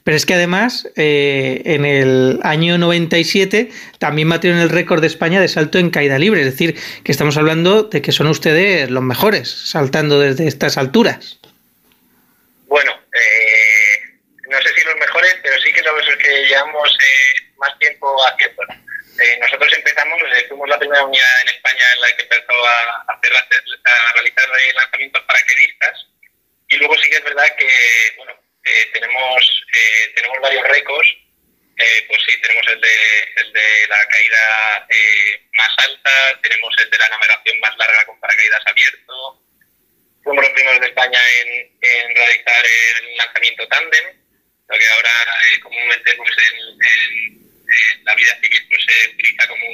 Pero es que además, eh, en el año 97 también batieron el récord de España de salto en caída libre. Es decir, que estamos hablando de que son ustedes los mejores saltando desde estas alturas. Bueno, eh, no sé si los mejores, pero sí que los que llevamos eh, más tiempo haciéndolo. nosotros empezamos, fuimos la primera unidad en España en la que empezó a, hacer, a realizar lanzamientos paraquedistas. Y luego sí que es verdad que, bueno, eh, tenemos, eh, tenemos varios récords. Eh, pues sí, tenemos el de, el de la caída más alta, tenemos el de la navegación más larga con paracaídas abierto. Fuimos los primeros de España en, en realizar el lanzamiento tándem, lo que ahora comúnmente pues, en, la vida civil pues, se utiliza como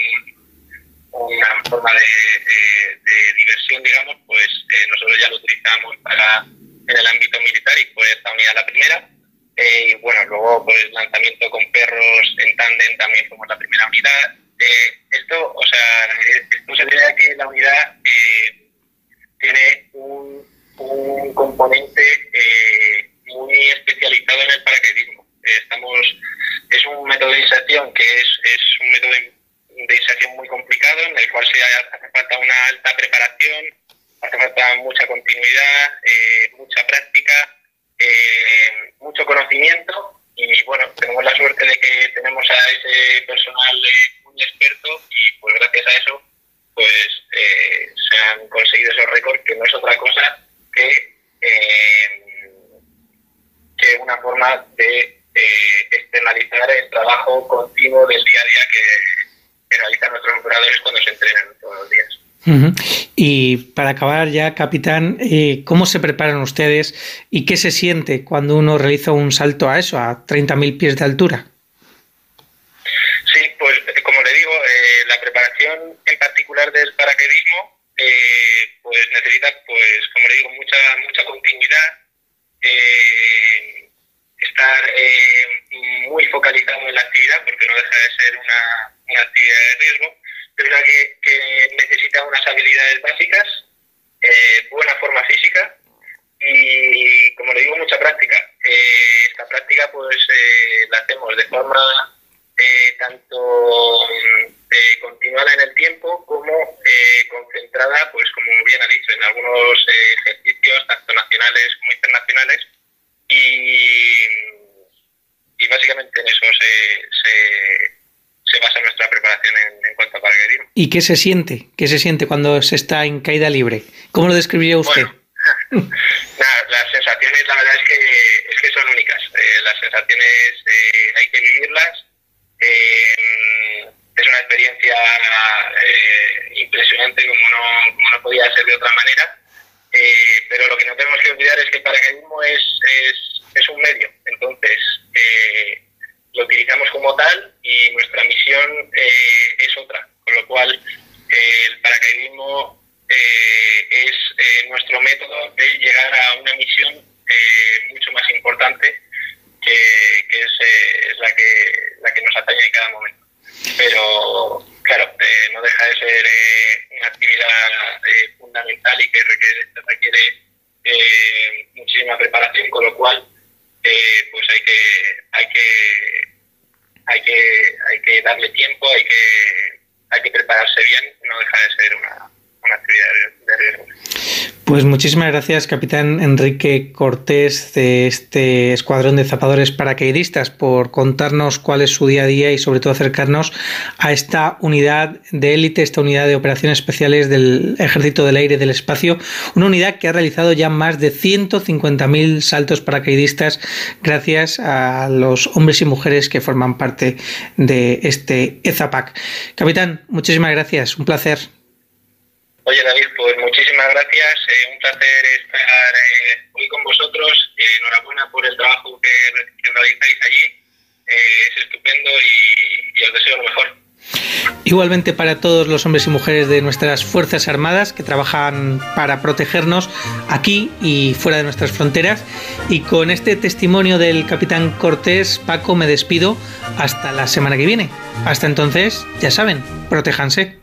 una forma de, de, diversión, digamos, pues nosotros ya lo utilizamos para en el ámbito militar y fue esta unidad la primera. Eh, y bueno, luego pues lanzamiento con perros en tándem también fuimos la primera unidad. Eh, esto, o sea, esto se debe a que la unidad eh, tiene un, un componente muy especializado en el paracaidismo. Estamos, es un método de inserción que es, es un método de inserción muy complicado en el cual se hace falta una alta preparación, hace falta mucha continuidad, eh, mucha práctica, eh, mucho conocimiento y bueno, tenemos la suerte de que tenemos a ese personal eh, muy experto y pues gracias a eso pues se han conseguido esos récords que no es otra cosa que, que una forma de externalizar el trabajo continuo del día a día que, que realizan nuestros operadores cuando se entrenan todos los días. Y para acabar ya, capitán, eh, ¿cómo se preparan ustedes y qué se siente cuando uno realiza un salto a eso, a 30.000 pies de altura? Sí, pues como le digo, eh, la preparación en particular del paracaidismo eh, pues necesita, pues como le digo, mucha mucha continuidad, estar muy focalizado en la actividad, porque no deja de ser una, una actividad de riesgo es verdad que, habilidades básicas, eh, buena forma física y, como le digo, mucha práctica. Eh, esta práctica pues eh, la hacemos de forma tanto continuada en el tiempo como concentrada, pues como bien ha dicho, en algunos ejercicios tanto nacionales como internacionales y, y básicamente en eso se se basa nuestra preparación en, cuanto a paracaidismo. ¿Y qué se siente? ¿Qué se siente cuando se está en caída libre? ¿Cómo lo describiría usted sensaciones, la verdad es que, es que son únicas. Eh, las sensaciones eh, hay que vivirlas. Eh, es una experiencia impresionante como no, como no podía ser de otra manera. pero lo que no tenemos que olvidar es que el paracaidismo es, es, es un medio. Entonces, lo utilizamos como tal y nuestra misión eh, es otra, con lo cual eh, el paracaidismo eh, es nuestro método de llegar a una misión mucho más importante que, es, la que la que nos atañe en cada momento. Pero claro, no deja de ser una actividad fundamental y que requiere, requiere muchísima preparación, con lo cual pues hay que hay que hay que hay que darle tiempo hay que hay que prepararse bien no deja de ser una, una actividad de riesgo pues muchísimas gracias, capitán Enrique Cortés, de este escuadrón de zapadores paracaidistas, por contarnos cuál es su día a día y sobre todo acercarnos a esta unidad de élite, esta unidad de operaciones especiales del Ejército del Aire y del Espacio, una unidad que ha realizado ya más de 150.000 saltos paracaidistas gracias a los hombres y mujeres que forman parte de este EZAPAC. Capitán, muchísimas gracias, un placer. Oye David, pues muchísimas gracias, eh, un placer estar eh, hoy con vosotros, eh, enhorabuena por el trabajo que, realizáis allí, es estupendo y, y os deseo lo mejor. Igualmente para todos los hombres y mujeres de nuestras Fuerzas Armadas que trabajan para protegernos aquí y fuera de nuestras fronteras. Y con este testimonio del capitán Cortés, Paco, me despido hasta la semana que viene. Hasta entonces, ya saben, protéjanse.